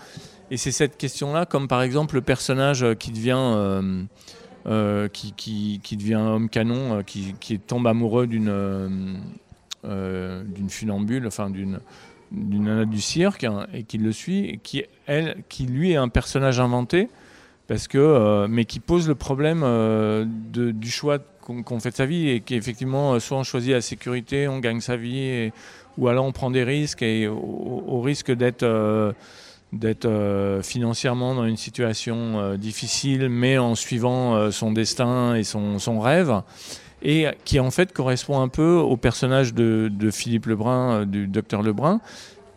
Et c'est cette question-là, comme par exemple le personnage qui devient, euh, qui, qui, qui devient homme canon, euh, qui, qui tombe amoureux d'une euh, funambule, enfin d'une d'une du cirque, hein, et qui le suit, et qui elle, qui lui est un personnage inventé parce que, mais qui pose le problème du choix qu'on fait de sa vie et qui effectivement, soit on choisit la sécurité, on gagne sa vie, ou alors on prend des risques et au, risque d'être d'être euh, financièrement dans une situation euh, difficile, mais en suivant euh, son destin et son, son rêve, et qui en fait correspond un peu au personnage de, de Philippe Lebrun, du docteur Lebrun,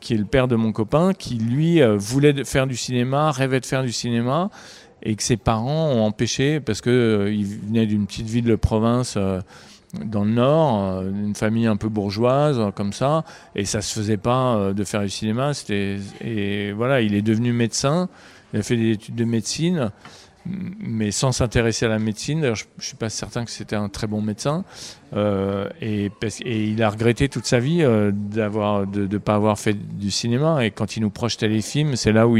qui est le père de mon copain, qui lui voulait faire du cinéma, rêvait de faire du cinéma, et que ses parents ont empêché parce que euh, il venait d'une petite ville de province. Dans le Nord, euh, une famille un peu bourgeoise, comme ça, et ça se faisait pas euh, de faire du cinéma. Et voilà, il est devenu médecin. Il a fait des études de médecine, mais sans s'intéresser à la médecine. D'ailleurs, je, je suis pas certain que c'était un très bon médecin. Euh, et, il a regretté toute sa vie de ne pas avoir fait du cinéma. Et quand il nous projetait les films, c'est là où,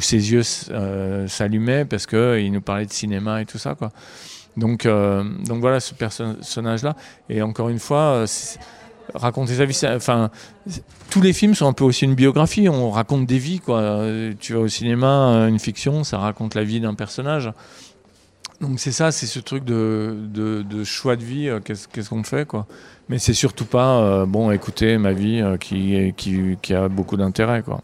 ses yeux s'allumaient parce qu'il nous parlait de cinéma et tout ça. Quoi. Donc, euh, donc voilà ce perso- personnage-là. Et encore une fois, euh, raconter sa vie, enfin, tous les films sont un peu aussi une biographie. On raconte des vies, quoi. Tu vas au cinéma, euh, une fiction, ça raconte la vie d'un personnage. Donc c'est ça, c'est ce truc de, choix de vie. Qu'est-ce qu'on fait, quoi. Mais c'est surtout pas, bon, écoutez, ma vie qui, a beaucoup d'intérêt, quoi.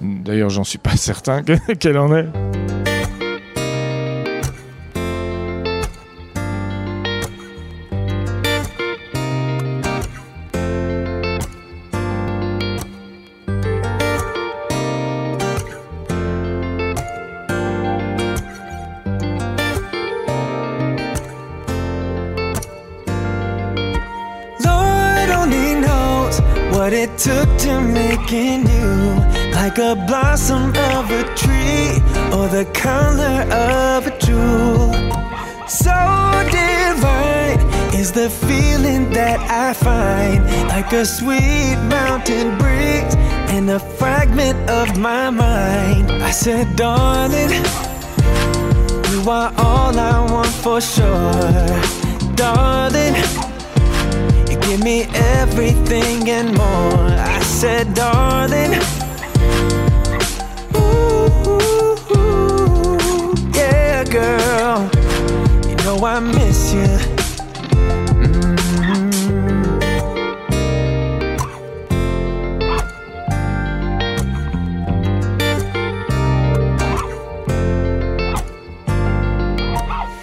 D'ailleurs, j'en suis pas certain que- qu'elle en est. to making you like a blossom of a tree or the color of a jewel. So divine is the feeling that I find like a sweet mountain breeze and a fragment of my mind. I said, darling, you are all I want for sure, darling. You give me everything and more. Said, darling. Ooh, yeah, girl. You know I miss you. Mm-hmm.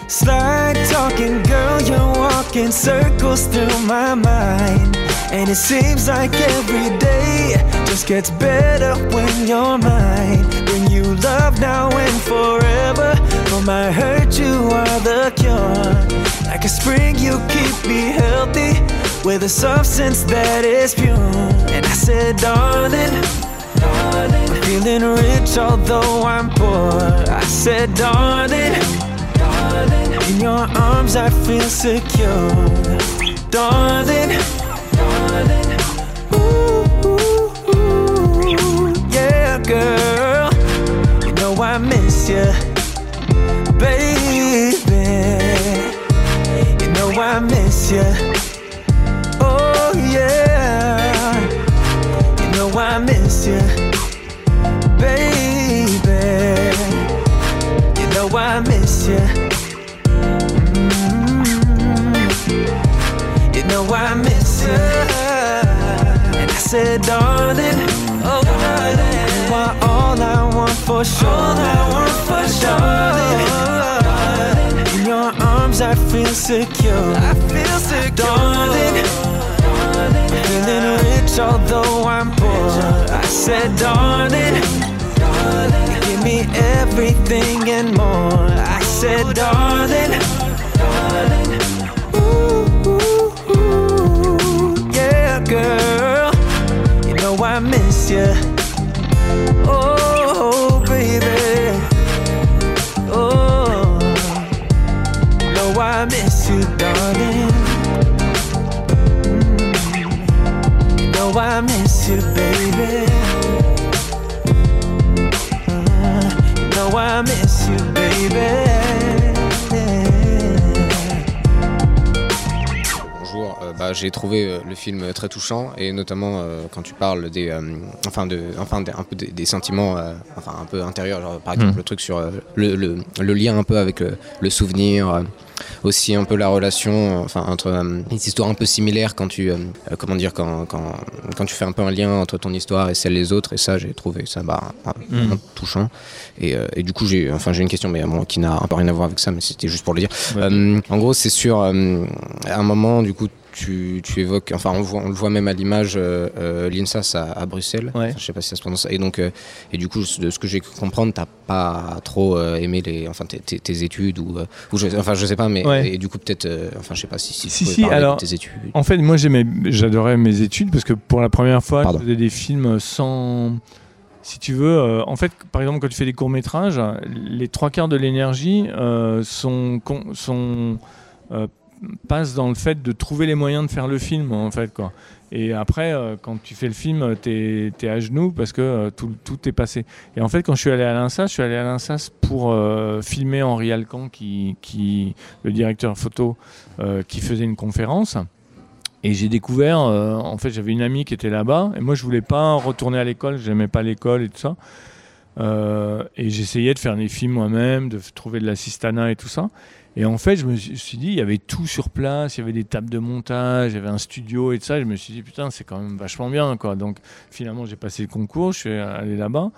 Slide talking, girl, you're walking circles through my mind. And it seems like every day just gets better when you're mine. Bring you love now and forever. For my hurt, you are the cure. Like a spring, you keep me healthy with a substance that is pure. And I said, darling, darling, I'm feeling rich although I'm poor. I said, darling. In your arms I feel secure Darling Ooh, ooh, ooh, Yeah, girl. You know I miss you Baby. You know I miss you said, darling, oh darling, you are all I want for sure. All I want for sure. Darling, in your arms I feel secure. I feel secure. Darling, I'm feeling rich although I'm poor. I said, darling, you give me everything and more. I said, darling, darling. 街 j'ai trouvé euh, le film très touchant et notamment euh, quand tu parles des, euh, enfin de, enfin un peu des, des sentiments, enfin un peu intérieurs, genre, par exemple Mm. le truc sur le, le, le lien un peu avec le, le souvenir, aussi un peu la relation, enfin entre euh, des histoires un peu similaires quand tu, euh, comment dire, quand, quand, quand tu fais un peu un lien entre ton histoire et celle des autres et ça j'ai trouvé ça bah, Mm. vraiment touchant et, euh, et du coup j'ai, enfin j'ai une question mais bon, qui n'a un peu rien à voir avec ça mais c'était juste pour le dire. En gros c'est sur à un moment du coup tu, tu évoques, enfin on, le voit, on le voit même à l'image, euh, euh, l'INSAS à, à Bruxelles, Ouais. je sais pas si ça se prononce, et donc, euh, et du coup, de ce que j'ai cru comprendre, t'as pas trop euh, aimé les, enfin, tes, tes- tes études, ou, ou je, enfin je sais pas, mais Ouais. et du coup peut-être, enfin je sais pas si, si, Si, si, parler de alors, tes études. en fait, moi, j'aimais, j'adorais mes études parce que pour la première fois, je faisais des films sans. Si tu veux, euh, en fait, par exemple, quand tu fais des courts-métrages, les trois quarts de l'énergie euh, sont, euh, passent dans le fait de trouver les moyens de faire le film, en fait, quoi. Et après, euh, quand tu fais le film, t'es es à genoux parce que euh, tout, tout est passé. Et en fait, quand je suis allé à l'INSAS, je suis allé à l'INSAS pour euh, filmer Henri Alcan, qui, qui, le directeur photo, euh, qui faisait une conférence. Et j'ai découvert, euh, en fait, j'avais une amie qui était là-bas, et moi, je voulais pas retourner à l'école, j'aimais pas l'école et tout ça. Euh, et j'essayais de faire des films moi-même, de trouver de l'assistanat et tout ça. Et en fait, je me suis dit, il y avait tout sur place, il y avait des tables de montage, il y avait un studio et tout ça. Je me suis dit, putain, c'est quand même vachement bien, quoi. Donc, finalement, j'ai passé le concours, je suis allé là-bas.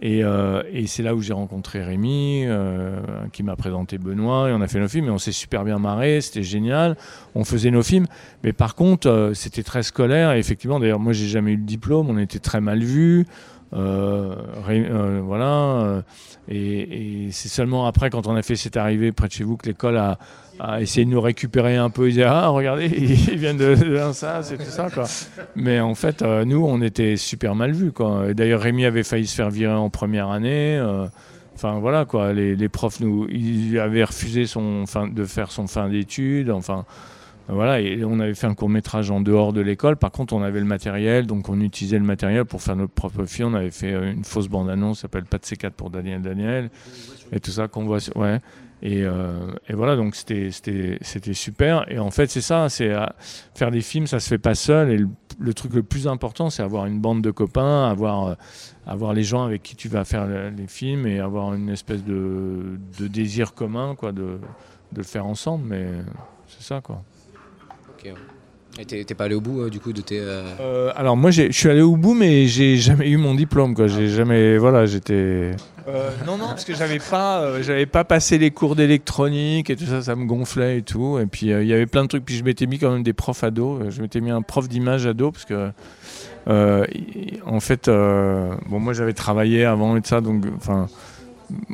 Et, euh, c'est là où j'ai rencontré Rémi, euh, qui m'a présenté Benoît, et on a fait nos films, et on s'est super bien marré, c'était génial. On faisait nos films, mais par contre, euh, c'était très scolaire, et effectivement, d'ailleurs, moi, j'ai jamais eu le diplôme, on était très mal vus. Euh, euh, voilà. euh, et c'est seulement après, quand on a fait cette arrivée près de chez vous, que l'école a, essayé de nous récupérer un peu. Ils disaient Ah, regardez, ils viennent de, de l'INSA, c'est tout ça. Quoi. Mais en fait, nous, on était super mal vus. D'ailleurs, Rémi avait failli se faire virer en première année. voilà quoi, les, les profs nous, ils avaient refusé son fin, de faire son fin d'études. Enfin voilà, et on avait fait un court métrage en dehors de l'école. Par contre, on avait le matériel, donc on utilisait le matériel pour faire notre propre film. On avait fait euh, une fausse bande-annonce, s'appelle Pas de C4 pour Daniel Daniel, et tout ça qu'on voit. sur- Ouais. Et, euh, voilà, donc c'était super. Et en fait, c'est ça, c'est euh, faire des films, ça se fait pas seul. Et le, truc le plus important, c'est avoir une bande de copains, avoir avoir les gens avec qui tu vas faire le- les films et avoir une espèce de, de désir commun, quoi, de de le faire ensemble. Mais c'est ça, quoi. Ok. Et t'es t'es pas allé au bout euh, du coup de tes. euh, Euh, alors moi j'ai- je suis allé au bout mais j'ai jamais eu mon diplôme quoi. J'ai jamais voilà j'étais. Euh, non non parce que j'avais pas euh, j'avais pas passé les cours d'électronique et tout ça ça me gonflait et tout et puis euh, il y avait plein de trucs puis je m'étais mis quand même des profs ados je m'étais mis un prof d'image ado parce que euh, en fait euh, bon moi j'avais travaillé avant et tout ça donc enfin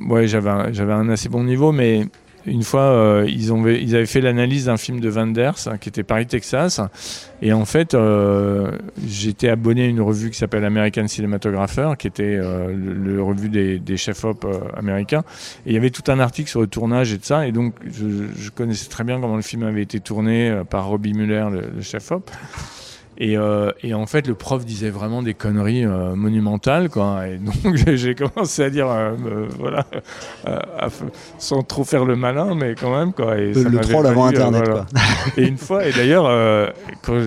ouais j'avais un- j'avais un assez bon niveau mais une fois, euh, ils, avaient fait l'analyse d'un film de Van Der, hein, qui était Paris, Texas. Et en fait, euh, j'étais abonné à une revue qui s'appelle American Cinematographer, qui était euh, le, le revue des, chefs-op euh, américains. Et il y avait tout un article sur le tournage et de ça. Et donc, je, connaissais très bien comment le film avait été tourné par Robbie Muller, le, le chef-op. Et, euh, et en fait, le prof disait vraiment des conneries euh, monumentales, quoi. Et donc, j'ai- commencé à dire, euh, voilà, à sans trop faire le malin, mais quand même, quoi. Et Le- ça le troll avant Internet, voilà. Et une fois, et d'ailleurs,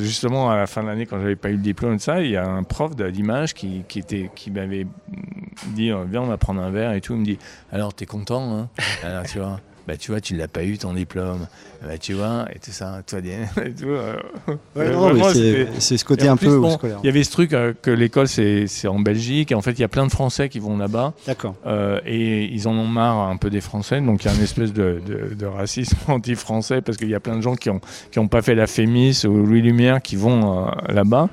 justement à la fin de l'année, quand j'avais pas eu le diplôme tout ça, il y a un prof de- d'image qui, qui était, qui m'avait dit, viens, on va prendre un verre et tout. Il me dit, alors, t'es content, hein? Alors, tu vois. Bah tu vois, tu l'as pas eu ton diplôme. Bah tu vois, et tout ça, toi. Et tout, euh, Ouais, euh, c'est- ce côté un plus, peu bon, scolaire. Il y avait ce truc euh, que l'école c'est c'est en Belgique et en fait il y a plein de Français qui vont là-bas. D'accord. Euh, et ils en ont marre un peu des Français, donc il y a une espèce de, de- de racisme anti-français parce qu'il y a plein de gens qui ont qui ont pas fait la Fémis ou Louis Lumière qui vont euh, là-bas.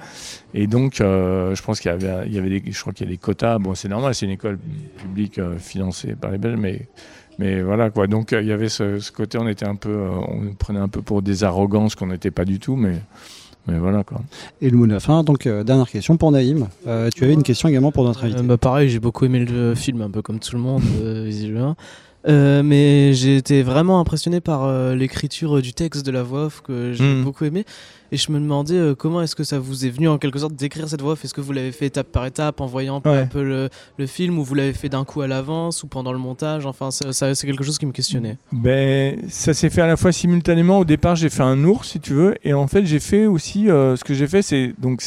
Et donc euh, je pense qu'il y avait il y avait des, je crois qu'il y a des quotas. Bon c'est normal, c'est une école publique euh, financée par les Belges, mais mais voilà quoi. Donc euh, il y avait ce, ce côté, on était un peu, euh, on nous prenait un peu pour des arrogances qu'on n'était pas du tout, mais mais voilà quoi. Et le mot de la fin, donc euh, dernière question pour Naïm. Euh, tu avais une question également pour notre invité. Euh, bah, pareil, j'ai beaucoup aimé le film, un peu comme tout le monde, euh, visiblement. Euh, mais j'ai été vraiment impressionné par euh, l'écriture du texte de la voix off que j'ai Mhm. beaucoup aimé. Et je me demandais euh, comment est-ce que ça vous est venu en quelque sorte d'écrire cette voix off? Est-ce que vous l'avez fait étape par étape en voyant Ouais. un peu le, le film ou vous l'avez fait d'un coup à l'avance ou pendant le montage? Enfin, ça, ça- c'est quelque chose qui me questionnait. Ben, ça s'est fait à la fois simultanément. Au départ, j'ai fait un ours, si tu veux, et en fait, j'ai fait aussi euh, ce que j'ai fait, c'est donc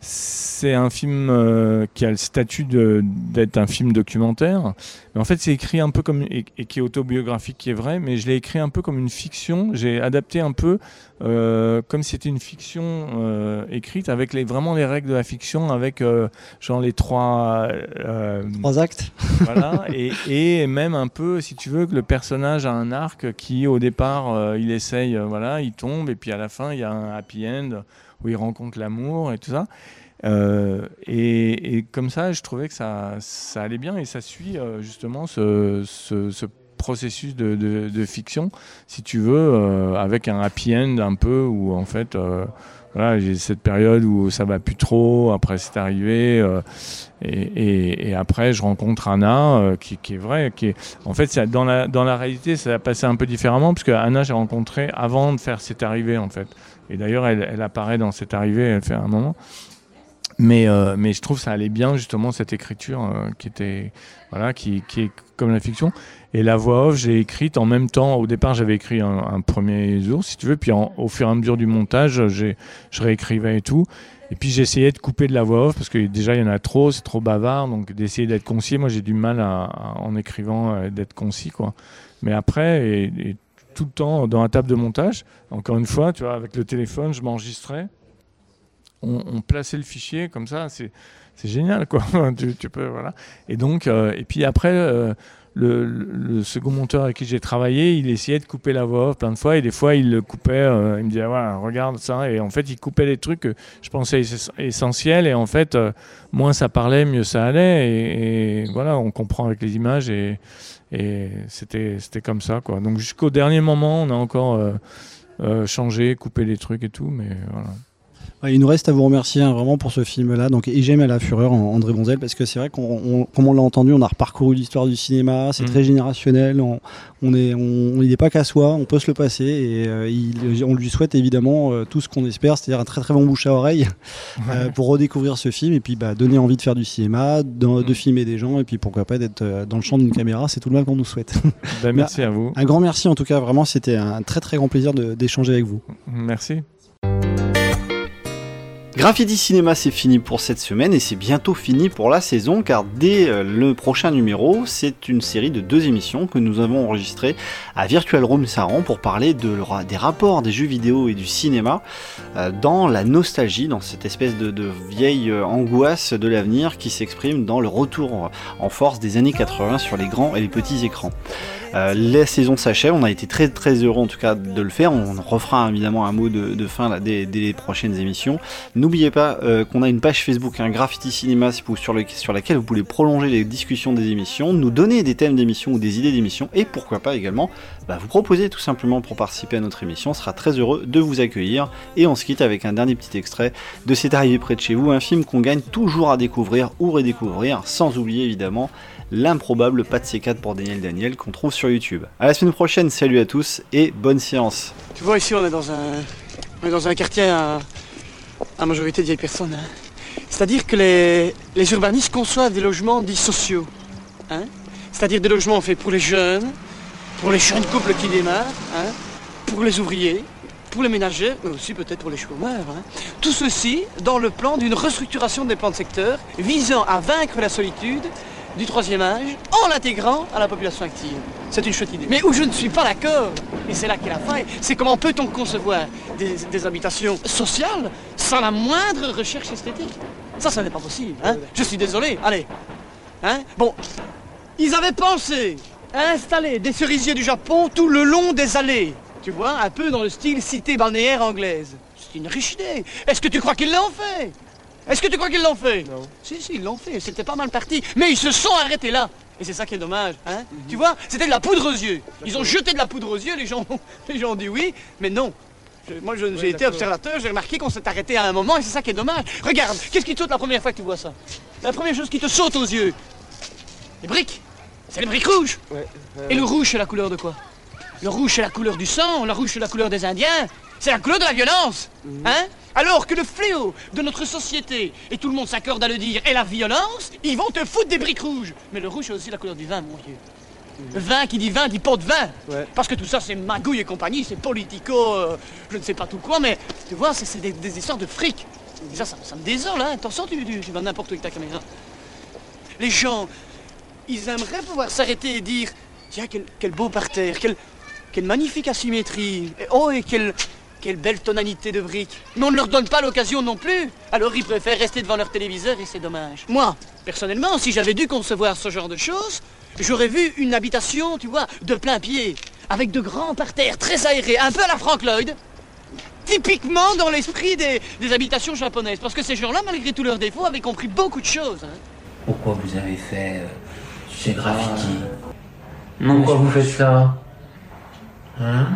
c'est un film euh, qui a le statut d'être un film documentaire. Mais en fait, c'est écrit un peu comme. Et, et qui est autobiographique, qui est vrai, mais je l'ai écrit un peu comme une fiction. J'ai adapté un peu euh, comme si c'était une fiction euh, écrite avec les, vraiment les règles de la fiction, avec genre les trois. Trois actes. voilà, et, et même un peu, si tu veux, que le personnage a un arc qui, au départ, il essaye, voilà, il tombe, et puis à la fin, il y a un happy end où il rencontre l'amour et tout ça. Euh, et, comme ça, je trouvais que ça, ça allait bien et ça suit euh, justement ce, ce- ce processus de, fiction, si tu veux, euh, avec un happy end un peu où en fait, voilà, j'ai cette période où ça va plus trop, après c'est arrivé, et, après je rencontre Anna, qui, est vrai, qui est, en fait, dans la, réalité, ça a passé un peu différemment, puisque Anna, j'ai rencontré avant de faire cette arrivée, en fait. Et d'ailleurs, elle, apparaît dans cette arrivée, elle fait un moment. Mais, euh, mais je trouve ça allait bien justement cette écriture euh, qui était voilà qui, qui est comme la fiction. Et la voix off j'ai écrite en même temps. Au départ j'avais écrit un, premier jour si tu veux. Puis au fur et à mesure du montage j'ai je réécrivais et tout. Et puis j'essayais de couper de la voix off parce que déjà il y en a trop c'est trop bavard. Donc d'essayer d'être concis moi j'ai du mal à- en écrivant euh, d'être concis quoi. Mais après et, et tout le temps dans la table de montage encore une fois tu vois avec le téléphone je m'enregistrais on, plaçait le fichier comme ça, c'est génial quoi. tu, peux voilà. Et donc euh, et puis après euh, le, second monteur avec qui j'ai travaillé, il essayait de couper la voix plein de fois et des fois il le coupait, euh, il me disait voilà regarde ça et en fait il coupait les trucs que je pensais ess- essentiels et en fait moins ça parlait mieux ça allait et, et voilà on comprend avec les images et, et c'était c'était comme ça quoi. Donc jusqu'au dernier moment on a encore euh, euh, changé, coupé les trucs et tout mais voilà. Ouais, il nous reste à vous remercier hein, vraiment pour ce film-là. Donc, et j'aime à la fureur André Bonzel parce que c'est vrai qu'on, on- comme on l'a entendu, on a reparcouru l'histoire du cinéma. C'est Mm. très générationnel. On, on est, on, il n'est pas qu'à soi. On peut se le passer et euh, il- on lui souhaite évidemment euh, tout ce qu'on espère, c'est-à-dire un très très bon bouche à oreille euh, pour redécouvrir ce film et puis bah, donner envie de faire du cinéma, de, de filmer des gens et puis pourquoi pas d'être dans le champ d'une caméra. C'est tout le mal qu'on nous souhaite. Ben, merci à vous. Un grand merci en tout cas. Vraiment, c'était un très très grand plaisir de- d'échanger avec vous. Merci. Graffiti Cinéma, c'est fini pour cette semaine et c'est bientôt fini pour la saison car dès euh, le prochain numéro, c'est une série de deux émissions que nous avons enregistrées à Virtual Room Saran pour parler de, le- des rapports des jeux vidéo et du cinéma euh, dans la nostalgie, dans cette espèce de, de vieille euh, angoisse de l'avenir qui s'exprime dans le retour en force des années 80 sur les grands et les petits écrans. Euh, la saison s'achève, on a été très très heureux en tout cas de le faire, on refera évidemment un mot de, fin là, dès, les prochaines émissions. N'oubliez pas euh, qu'on a une page Facebook, un Graffiti Cinéma sur laquelle vous pouvez prolonger les discussions des émissions, nous donner des thèmes d'émissions ou des idées d'émissions et pourquoi pas également bah, vous proposer tout simplement pour participer à notre émission, on sera très heureux de vous accueillir. Et on se quitte avec un dernier petit extrait de C'est arrivé près de chez vous, un film qu'on gagne toujours à découvrir ou redécouvrir, sans oublier évidemment l'improbable pas de C4 pour Daniel Daniel qu'on trouve sur YouTube. À la semaine prochaine, salut à tous et bonne séance. Tu vois, ici, on est dans un, on est dans un quartier à, majorité de vieilles personnes. hein. C'est-à-dire que les, les urbanistes conçoivent des logements dits sociaux. hein. C'est-à-dire des logements faits pour les jeunes, pour les jeunes couples qui démarrent, hein, pour les ouvriers, pour les ménagères, mais aussi peut-être pour les chômeurs. Tout ceci dans le plan d'une restructuration des plans de secteur visant à vaincre la solitude du troisième âge en l'intégrant à la population active. C'est une chouette idée. Mais où je ne suis pas d'accord, et c'est là qu'est la faille, c'est comment peut-on concevoir des, habitations sociales sans la moindre recherche esthétique? Ça, ça n'est pas possible. Hein je suis désolé. Allez. Hein? Bon, ils avaient pensé à installer des cerisiers du Japon tout le long des allées. Tu vois, un peu dans le style cité balnéaire anglaise. C'est une riche idée. Est-ce que tu crois qu'ils l'ont fait? Est-ce que tu crois qu'ils l'ont fait? Non. Si, si, ils l'ont fait. C'était pas mal parti. Mais ils se sont arrêtés là. Et c'est ça qui est dommage. Hein? Tu vois, c'était de la poudre aux yeux. Ils ont jeté de la poudre aux yeux, les gens, ont- les gens ont dit oui, mais non. Je- moi, j'ai été observateur, j'ai remarqué qu'on s'est arrêté à un moment et c'est ça qui est dommage. Regarde, qu'est-ce qui te saute la première fois que tu vois ça? La première chose qui te saute aux yeux Les briques. C'est les briques rouges. Et le rouge, c'est la couleur de quoi? Le rouge, c'est la couleur du sang, le rouge, c'est la couleur des Indiens, c'est la couleur de la violence. Hein? Alors que le fléau de notre société, et tout le monde s'accorde à le dire, est la violence, ils vont te foutre des briques rouges. Mais le rouge, c'est aussi la couleur du vin, mon vieux. Le vin qui dit vin dit pot de vin. Parce que tout ça, c'est magouille et compagnie, c'est politico, euh, je ne sais pas tout quoi, mais tu vois, c'est des, des histoires de fric. Déjà, ça, ça me désole, hein. Attention, tu, tu, tu vas n'importe où avec ta caméra. Les gens, ils aimeraient pouvoir s'arrêter et dire Tiens, quel, quel beau parterre, quelle, quelle magnifique asymétrie. Et, oh, et quelle, quelle belle tonalité de briques. Mais on ne leur donne pas l'occasion non plus. Alors ils préfèrent rester devant leur téléviseur et c'est dommage. Moi, personnellement, si j'avais dû concevoir ce genre de choses, j'aurais vu une habitation, tu vois, de plein pied, avec de grands parterres très aérés, un peu à la Frank Lloyd. Typiquement dans l'esprit des, des habitations japonaises. Parce que ces gens-là, malgré tous leurs défauts, avaient compris beaucoup de choses. hein. Pourquoi vous avez fait euh, ces graffitis? Pourquoi vous faites ça? Hein?